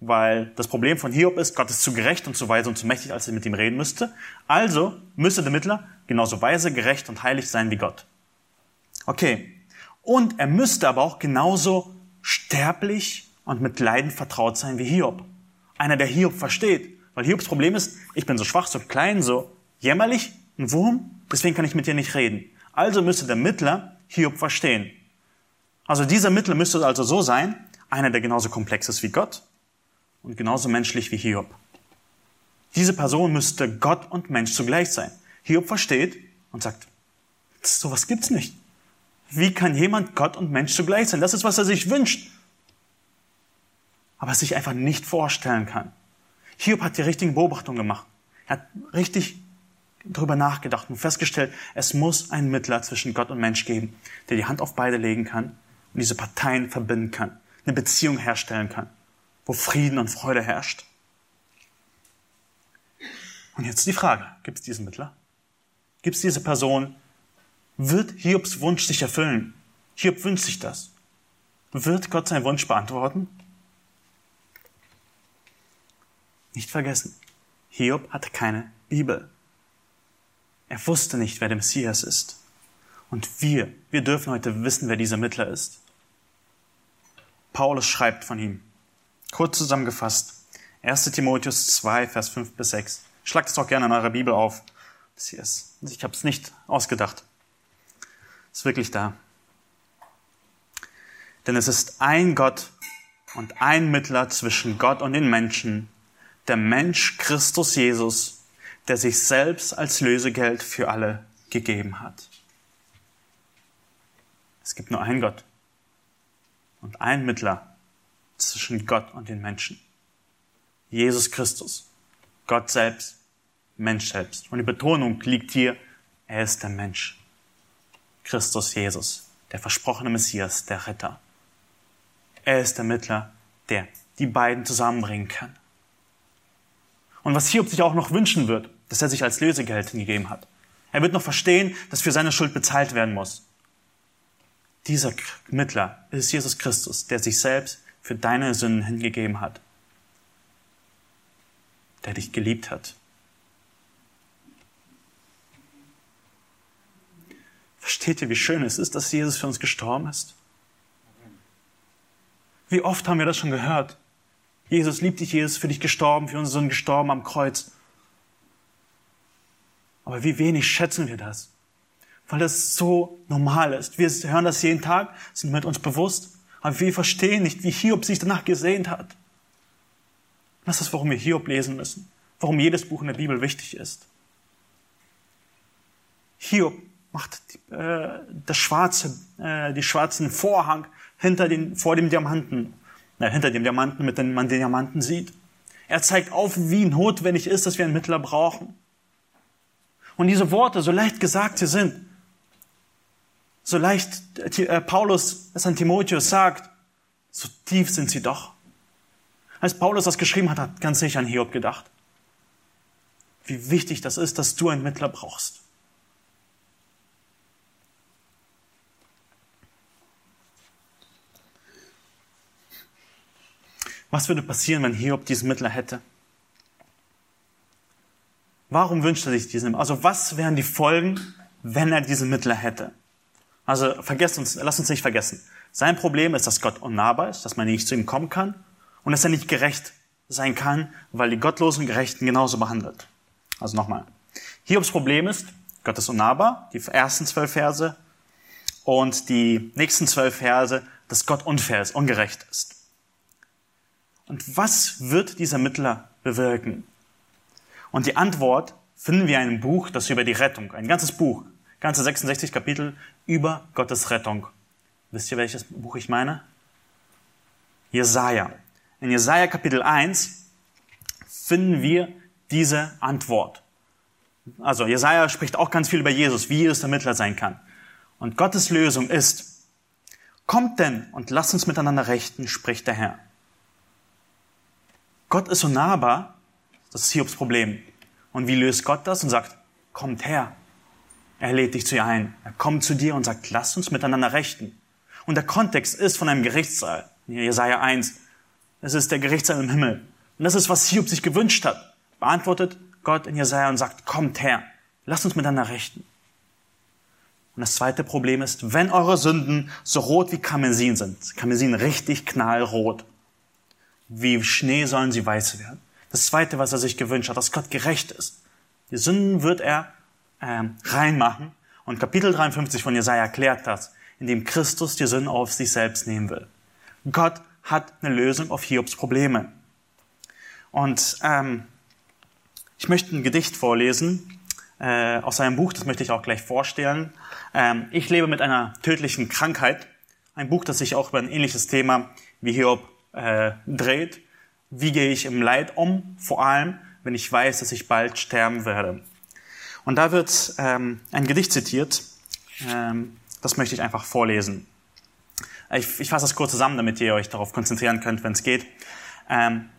Weil das Problem von Hiob ist, Gott ist zu gerecht und zu weise und zu mächtig, als er mit ihm reden müsste. Also müsste der Mittler genauso weise, gerecht und heilig sein wie Gott. Okay. Und er müsste aber auch genauso sterblich und mit Leiden vertraut sein wie Hiob. Einer, der Hiob versteht. Weil Hiobs Problem ist, ich bin so schwach, so klein, so jämmerlich, ein Wurm, deswegen kann ich mit dir nicht reden. Also müsste der Mittler Hiob verstehen. Also dieser Mittler müsste also so sein, einer, der genauso komplex ist wie Gott, und genauso menschlich wie Hiob. Diese Person müsste Gott und Mensch zugleich sein. Hiob versteht und sagt, sowas gibt's nicht. Wie kann jemand Gott und Mensch zugleich sein? Das ist, was er sich wünscht. Aber es sich einfach nicht vorstellen kann. Hiob hat die richtigen Beobachtungen gemacht. Er hat richtig darüber nachgedacht und festgestellt, es muss einen Mittler zwischen Gott und Mensch geben, der die Hand auf beide legen kann und diese Parteien verbinden kann, eine Beziehung herstellen kann, wo Frieden und Freude herrscht. Und jetzt die Frage, gibt es diesen Mittler? Gibt es diese Person? Wird Hiobs Wunsch sich erfüllen? Hiob wünscht sich das. Wird Gott seinen Wunsch beantworten? Nicht vergessen, Hiob hatte keine Bibel. Er wusste nicht, wer der Messias ist. Und wir, wir dürfen heute wissen, wer dieser Mittler ist. Paulus schreibt von ihm. Kurz zusammengefasst. 1 Timotheus 2, Vers 5 bis 6. Schlagt es auch gerne in eurer Bibel auf. Ich habe es nicht ausgedacht. Ist wirklich da. Denn es ist ein Gott und ein Mittler zwischen Gott und den Menschen, der Mensch Christus Jesus, der sich selbst als Lösegeld für alle gegeben hat. Es gibt nur einen Gott und einen Mittler zwischen Gott und den Menschen. Jesus Christus, Gott selbst, Mensch selbst. Und die Betonung liegt hier, er ist der Mensch. Christus Jesus, der versprochene Messias, der Retter. Er ist der Mittler, der die beiden zusammenbringen kann. Und was Hiob sich auch noch wünschen wird, dass er sich als Lösegeld hingegeben hat. Er wird noch verstehen, dass für seine Schuld bezahlt werden muss. Dieser Mittler ist Jesus Christus, der sich selbst für deine Sünden hingegeben hat, der dich geliebt hat. Versteht ihr, wie schön es ist, dass Jesus für uns gestorben ist? Wie oft haben wir das schon gehört? Jesus liebt dich, Jesus für dich gestorben, für unsere Sünden gestorben am Kreuz. Aber wie wenig schätzen wir das? Weil das so normal ist. Wir hören das jeden Tag, sind mit uns bewusst, aber wir verstehen nicht, wie Hiob sich danach gesehnt hat. Das ist, warum wir Hiob lesen müssen. Warum jedes Buch in der Bibel wichtig ist. Hiob macht äh, das schwarze, äh, die schwarzen Vorhang hinter den, vor dem Diamanten na, hinter dem Diamanten, mit dem man den Diamanten sieht. Er zeigt auf, wie notwendig ist, dass wir einen Mittler brauchen. Und diese Worte, so leicht gesagt sie sind, so leicht äh, Paulus es an Timotheus sagt, so tief sind sie doch. Als Paulus das geschrieben hat, hat ganz sicher an Hiob gedacht. Wie wichtig das ist, dass du einen Mittler brauchst. Was würde passieren, wenn Hiob diesen Mittler hätte? Warum wünscht er sich diesen? Also was wären die Folgen, wenn er diesen Mittler hätte? Also vergesst uns, lass uns nicht vergessen. Sein Problem ist, dass Gott unnahbar ist, dass man nicht zu ihm kommen kann und dass er nicht gerecht sein kann, weil die gottlosen Gerechten genauso behandelt. Also nochmal. Hiobs Problem ist, Gott ist unnahbar, die ersten zwölf Verse und die nächsten zwölf Verse, dass Gott unfair ist, ungerecht ist. Und was wird dieser Mittler bewirken? Und die Antwort finden wir in einem Buch, das über die Rettung, ein ganzes Buch, ganze 66 Kapitel über Gottes Rettung. Wisst ihr, welches Buch ich meine? Jesaja. In Jesaja Kapitel 1 finden wir diese Antwort. Also Jesaja spricht auch ganz viel über Jesus, wie Jesus der Mittler sein kann. Und Gottes Lösung ist, kommt denn und lasst uns miteinander rechten, spricht der Herr. Gott ist so nahbar, das ist Hiobs Problem. Und wie löst Gott das und sagt, kommt her. Er lädt dich zu ihr ein. Er kommt zu dir und sagt, lass uns miteinander rechten. Und der Kontext ist von einem Gerichtssaal. Jesaja 1. Es ist der Gerichtssaal im Himmel. Und das ist, was Hiob sich gewünscht hat. Beantwortet Gott in Jesaja und sagt, kommt her. Lasst uns miteinander rechten. Und das zweite Problem ist, wenn eure Sünden so rot wie Karmesin sind, Karmesin richtig knallrot, wie Schnee sollen sie weiß werden. Das Zweite, was er sich gewünscht hat, dass Gott gerecht ist. Die Sünden wird er ähm, reinmachen. Und Kapitel 53 von Jesaja erklärt das, indem Christus die Sünden auf sich selbst nehmen will. Gott hat eine Lösung auf Hiobs Probleme. Und ähm, ich möchte ein Gedicht vorlesen äh, aus seinem Buch, das möchte ich auch gleich vorstellen. Ähm, ich lebe mit einer tödlichen Krankheit. Ein Buch, das sich auch über ein ähnliches Thema wie Hiob äh, dreht. Wie gehe ich im Leid um? Vor allem, wenn ich weiß, dass ich bald sterben werde. Und da wird ähm, ein Gedicht zitiert. Ähm, das möchte ich einfach vorlesen. Ich, ich fasse das kurz zusammen, damit ihr euch darauf konzentrieren könnt, wenn es geht. Ähm,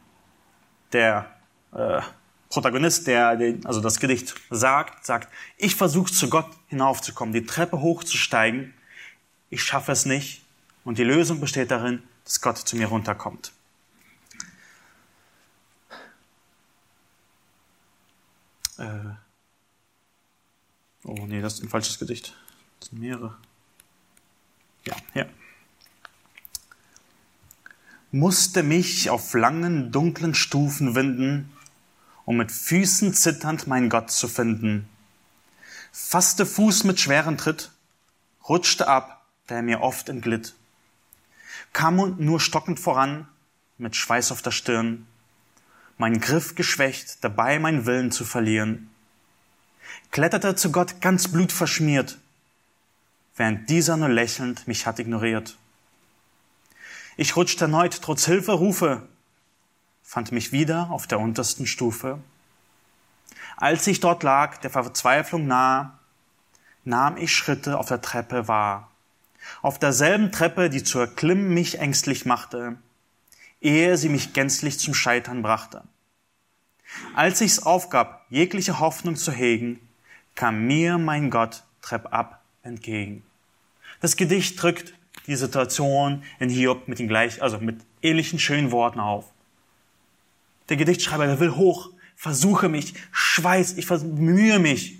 der äh, Protagonist, der also das Gedicht sagt, sagt, ich versuche zu Gott hinaufzukommen, die Treppe hochzusteigen. Ich schaffe es nicht. Und die Lösung besteht darin, dass Gott zu mir runterkommt. Äh oh nee, das ist ein falsches Gedicht. Das sind mehrere. Ja, ja. Musste mich auf langen, dunklen Stufen winden, um mit Füßen zitternd meinen Gott zu finden. Fasste Fuß mit schweren Tritt, rutschte ab, der mir oft entglitt. Kam nur stockend voran, mit Schweiß auf der Stirn, mein Griff geschwächt, dabei mein Willen zu verlieren. Kletterte zu Gott ganz blutverschmiert, während dieser nur lächelnd mich hat ignoriert. Ich rutschte erneut trotz Hilferufe, fand mich wieder auf der untersten Stufe. Als ich dort lag, der Verzweiflung nahe, nahm ich Schritte auf der Treppe wahr. Auf derselben Treppe, die zu erklimmen mich ängstlich machte, ehe sie mich gänzlich zum Scheitern brachte. Als ich's aufgab, jegliche Hoffnung zu hegen, kam mir mein Gott treppab entgegen. Das Gedicht drückt die Situation in Hiob mit den gleich, also mit ähnlichen schönen Worten auf. Der Gedichtschreiber, der will hoch, versuche mich, schweiß, ich bemühe mich.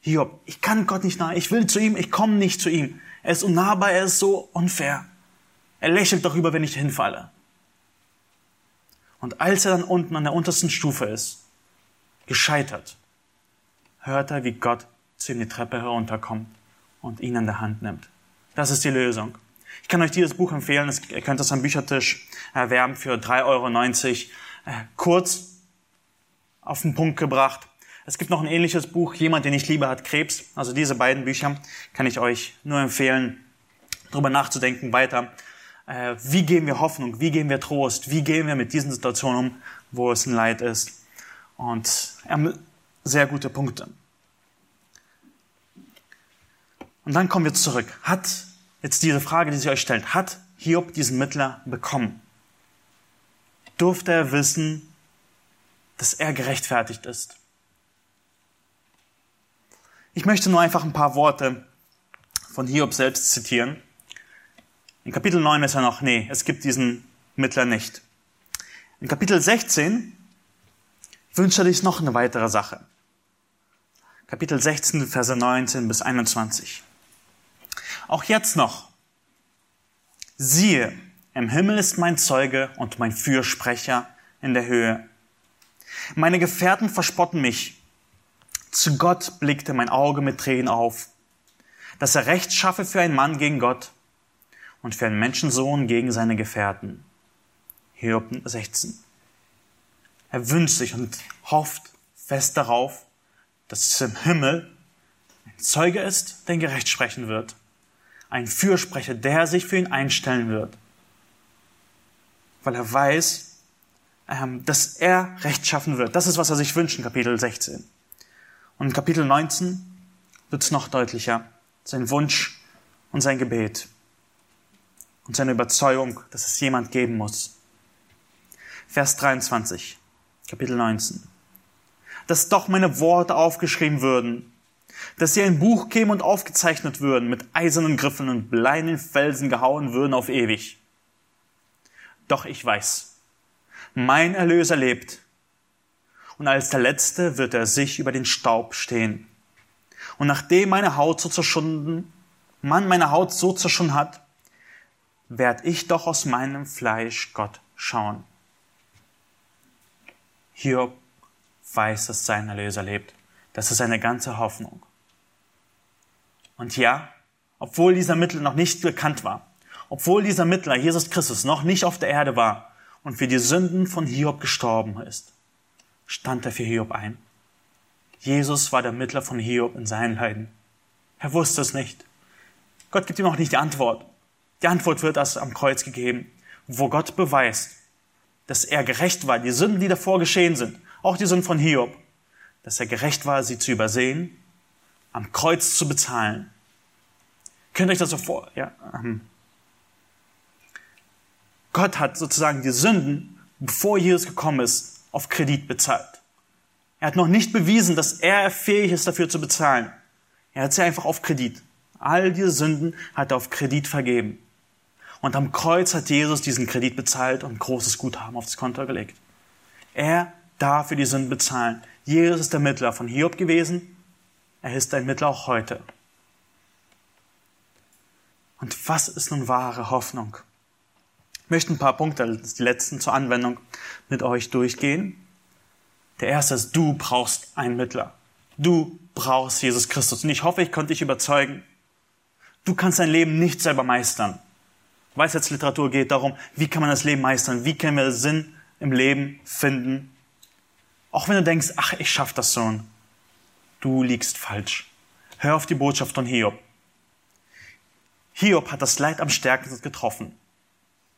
Hiob, ich kann Gott nicht nahe, ich will zu ihm, ich komme nicht zu ihm. Er ist unnahbar, er ist so unfair. Er lächelt darüber, wenn ich hinfalle. Und als er dann unten an der untersten Stufe ist, gescheitert, hört er, wie Gott zu ihm die Treppe herunterkommt und ihn an der Hand nimmt. Das ist die Lösung. Ich kann euch dieses Buch empfehlen. Ihr könnt es am Büchertisch erwerben für 3,90 Euro äh, kurz auf den Punkt gebracht. Es gibt noch ein ähnliches Buch, Jemand, den ich liebe, hat Krebs. Also diese beiden Bücher kann ich euch nur empfehlen, darüber nachzudenken weiter. Äh, wie geben wir Hoffnung? Wie geben wir Trost? Wie gehen wir mit diesen Situationen um, wo es ein Leid ist? Und ähm, sehr gute Punkte. Und dann kommen wir zurück. Hat jetzt diese Frage, die sich euch stellt, hat Hiob diesen Mittler bekommen? durfte er wissen, dass er gerechtfertigt ist. Ich möchte nur einfach ein paar Worte von Hiob selbst zitieren. In Kapitel 9 ist er noch, nee, es gibt diesen Mittler nicht. In Kapitel 16 wünscht er sich noch eine weitere Sache. Kapitel 16, Verse 19 bis 21. Auch jetzt noch. Siehe, im Himmel ist mein Zeuge und mein Fürsprecher in der Höhe. Meine Gefährten verspotten mich. Zu Gott blickte mein Auge mit Tränen auf, dass er Recht schaffe für einen Mann gegen Gott und für einen Menschensohn gegen seine Gefährten. Hiob 16. Er wünscht sich und hofft fest darauf, dass es im Himmel ein Zeuge ist, der gerecht sprechen wird. Ein Fürsprecher, der sich für ihn einstellen wird weil er weiß, ähm, dass er Recht schaffen wird. Das ist, was er sich wünscht in Kapitel 16. Und in Kapitel 19 wird es noch deutlicher. Sein Wunsch und sein Gebet. Und seine Überzeugung, dass es jemand geben muss. Vers 23, Kapitel 19. Dass doch meine Worte aufgeschrieben würden, dass sie ein Buch kämen und aufgezeichnet würden, mit eisernen Griffen und bleinen Felsen gehauen würden auf ewig. Doch ich weiß, mein Erlöser lebt. Und als der Letzte wird er sich über den Staub stehen. Und nachdem meine Haut so zerschunden, man meine Haut so zerschunden hat, werd ich doch aus meinem Fleisch Gott schauen. Hiob weiß, dass sein Erlöser lebt. Das ist seine ganze Hoffnung. Und ja, obwohl dieser Mittel noch nicht bekannt war, obwohl dieser Mittler, Jesus Christus, noch nicht auf der Erde war und für die Sünden von Hiob gestorben ist, stand er für Hiob ein. Jesus war der Mittler von Hiob in seinen Leiden. Er wusste es nicht. Gott gibt ihm auch nicht die Antwort. Die Antwort wird erst am Kreuz gegeben, wo Gott beweist, dass er gerecht war, die Sünden, die davor geschehen sind, auch die Sünden von Hiob, dass er gerecht war, sie zu übersehen, am Kreuz zu bezahlen. Könnt ihr euch das so vor? Ja. Ähm. Gott hat sozusagen die Sünden, bevor Jesus gekommen ist, auf Kredit bezahlt. Er hat noch nicht bewiesen, dass er fähig ist, dafür zu bezahlen. Er hat sie einfach auf Kredit. All diese Sünden hat er auf Kredit vergeben. Und am Kreuz hat Jesus diesen Kredit bezahlt und großes Guthaben aufs Konto gelegt. Er darf für die Sünden bezahlen. Jesus ist der Mittler von Hiob gewesen. Er ist ein Mittler auch heute. Und was ist nun wahre Hoffnung? Ich möchte ein paar Punkte, die letzten zur Anwendung, mit euch durchgehen. Der erste ist, du brauchst einen Mittler. Du brauchst Jesus Christus. Und ich hoffe, ich konnte dich überzeugen. Du kannst dein Leben nicht selber meistern. Weisheitsliteratur geht darum, wie kann man das Leben meistern? Wie können wir Sinn im Leben finden? Auch wenn du denkst, ach, ich schaff das schon. Du liegst falsch. Hör auf die Botschaft von Hiob. Hiob hat das Leid am stärksten getroffen.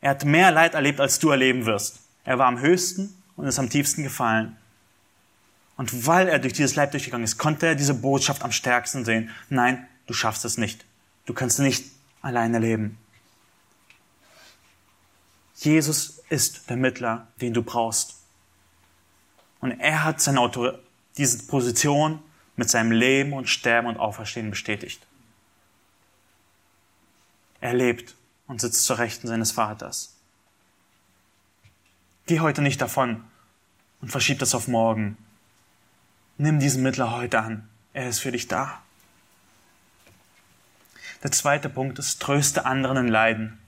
Er hat mehr Leid erlebt, als du erleben wirst. Er war am höchsten und ist am tiefsten gefallen. Und weil er durch dieses Leid durchgegangen ist, konnte er diese Botschaft am stärksten sehen. Nein, du schaffst es nicht. Du kannst nicht alleine leben. Jesus ist der Mittler, den du brauchst. Und er hat seine Autor diese Position mit seinem Leben und Sterben und Auferstehen bestätigt. Er lebt und sitzt zur Rechten seines Vaters. Geh heute nicht davon und verschieb das auf morgen. Nimm diesen Mittler heute an. Er ist für dich da. Der zweite Punkt ist, tröste anderen in Leiden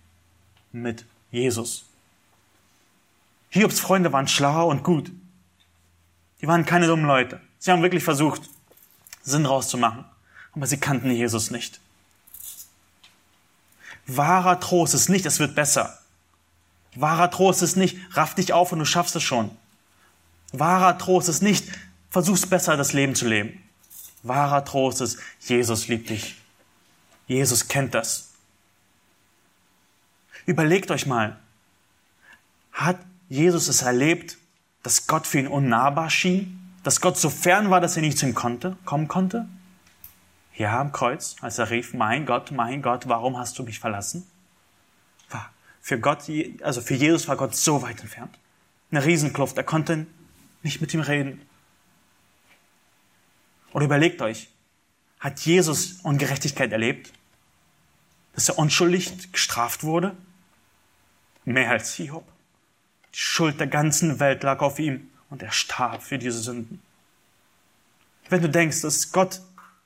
mit Jesus. Hiobs Freunde waren schlau und gut. Die waren keine dummen Leute. Sie haben wirklich versucht, Sinn rauszumachen. Aber sie kannten Jesus nicht. Wahrer Trost ist nicht, es wird besser. Wahrer Trost ist nicht, raff dich auf und du schaffst es schon. Wahrer Trost ist nicht, versuch's besser, das Leben zu leben. Wahrer Trost ist, Jesus liebt dich. Jesus kennt das. Überlegt euch mal, hat Jesus es erlebt, dass Gott für ihn unnahbar schien? Dass Gott so fern war, dass er nicht zu ihm konnte, kommen konnte? Ja, am Kreuz, als er rief, mein Gott, mein Gott, warum hast du mich verlassen? Für Gott, also für Jesus war Gott so weit entfernt. Eine Riesenkluft, er konnte nicht mit ihm reden. Oder überlegt euch, hat Jesus Ungerechtigkeit erlebt? Dass er unschuldig gestraft wurde? Mehr als Hiob. Die Schuld der ganzen Welt lag auf ihm und er starb für diese Sünden. Wenn du denkst, dass Gott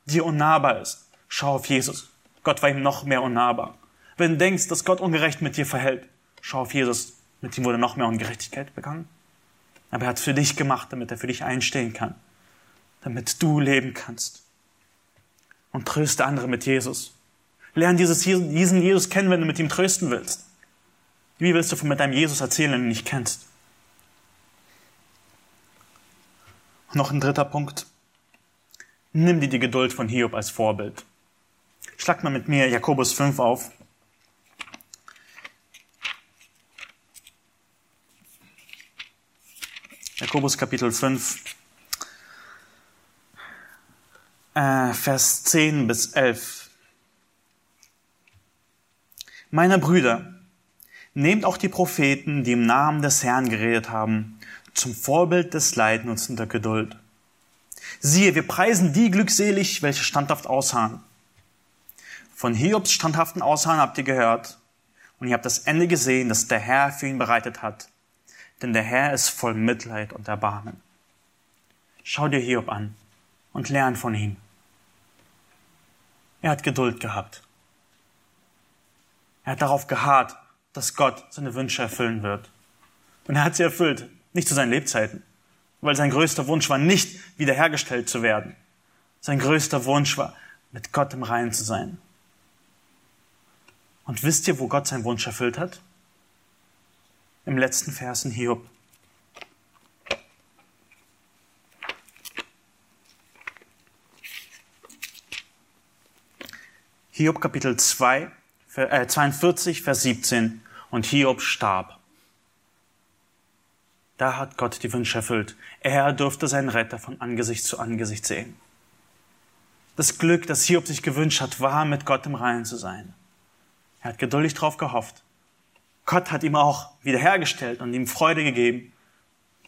dir unnahbar ist, schau auf Jesus. Gott war ihm noch mehr unnahbar. Wenn du denkst, dass Gott ungerecht mit dir verhält, schau auf Jesus. Mit ihm wurde noch mehr Ungerechtigkeit begangen. Aber er hat es für dich gemacht, damit er für dich einstehen kann. Damit du leben kannst. Und tröste andere mit Jesus. Lern dieses, diesen Jesus kennen, wenn du mit ihm trösten willst. Wie willst du von mit deinem Jesus erzählen, wenn du ihn nicht kennst? noch ein dritter Punkt. Nimm dir die Geduld von Hiob als Vorbild. Schlag mal mit mir Jakobus 5 auf. Jakobus Kapitel 5, äh, Vers 10 bis 11. Meine Brüder, Nehmt auch die Propheten, die im Namen des Herrn geredet haben, zum Vorbild des Leidens und der Geduld. Siehe, wir preisen die glückselig, welche standhaft ausharren. Von Hiobs standhaften Ausharren habt ihr gehört, und ihr habt das Ende gesehen, das der Herr für ihn bereitet hat. Denn der Herr ist voll Mitleid und Erbarmen. Schau dir Hiob an und lern von ihm. Er hat Geduld gehabt. Er hat darauf geharrt, dass Gott seine Wünsche erfüllen wird. Und er hat sie erfüllt, nicht zu seinen Lebzeiten, weil sein größter Wunsch war, nicht wiederhergestellt zu werden. Sein größter Wunsch war, mit Gott im Reinen zu sein. Und wisst ihr, wo Gott seinen Wunsch erfüllt hat? im letzten Vers in Hiob. Hiob Kapitel 2, äh, 42, Vers 17. Und Hiob starb. Da hat Gott die Wünsche erfüllt. Er durfte seinen Retter von Angesicht zu Angesicht sehen. Das Glück, das Hiob sich gewünscht hat, war, mit Gott im Reinen zu sein. Er hat geduldig darauf gehofft. Gott hat ihm auch wiederhergestellt und ihm Freude gegeben.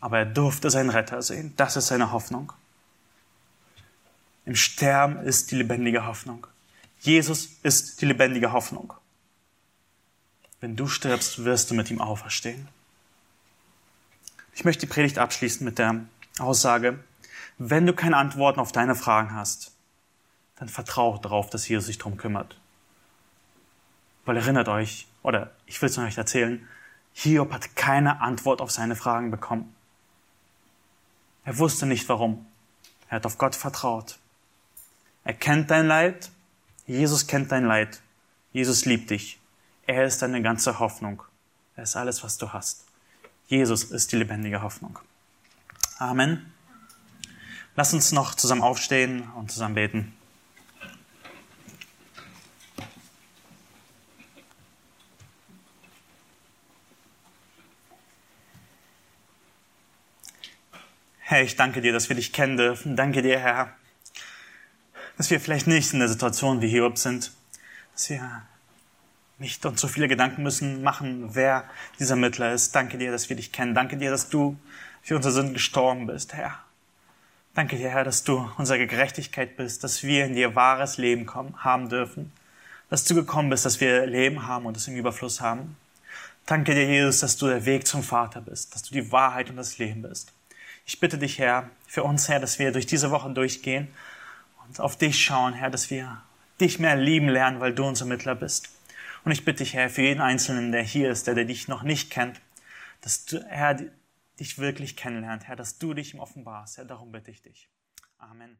Aber er durfte seinen Retter sehen. Das ist seine Hoffnung. Im Sterben ist die lebendige Hoffnung. Jesus ist die lebendige Hoffnung. Wenn du stirbst, wirst du mit ihm auferstehen. Ich möchte die Predigt abschließen mit der Aussage, wenn du keine Antworten auf deine Fragen hast, dann vertraue darauf, dass Jesus sich darum kümmert. Weil erinnert euch, oder ich will es euch erzählen, Hiob hat keine Antwort auf seine Fragen bekommen. Er wusste nicht warum. Er hat auf Gott vertraut. Er kennt dein Leid. Jesus kennt dein Leid. Jesus liebt dich. Er ist deine ganze Hoffnung. Er ist alles, was du hast. Jesus ist die lebendige Hoffnung. Amen. Lass uns noch zusammen aufstehen und zusammen beten. Herr, ich danke dir, dass wir dich kennen dürfen. Danke dir, Herr, dass wir vielleicht nicht in der Situation wie Hiob sind, dass wir nicht uns so viele Gedanken müssen machen, wer dieser Mittler ist. Danke dir, dass wir dich kennen. Danke dir, dass du für unsere Sünden gestorben bist, Herr. Danke dir, Herr, dass du unsere Gerechtigkeit bist, dass wir in dir wahres Leben kommen, haben dürfen, dass du gekommen bist, dass wir Leben haben und es im Überfluss haben. Danke dir, Jesus, dass du der Weg zum Vater bist, dass du die Wahrheit und das Leben bist. Ich bitte dich, Herr, für uns, Herr, dass wir durch diese Woche durchgehen und auf dich schauen, Herr, dass wir dich mehr lieben lernen, weil du unser Mittler bist. Und ich bitte dich, Herr, für jeden Einzelnen, der hier ist, der, der dich noch nicht kennt, dass du, Herr, dich wirklich kennenlernt, Herr, dass du dich ihm offenbarst. Herr, darum bitte ich dich. Amen.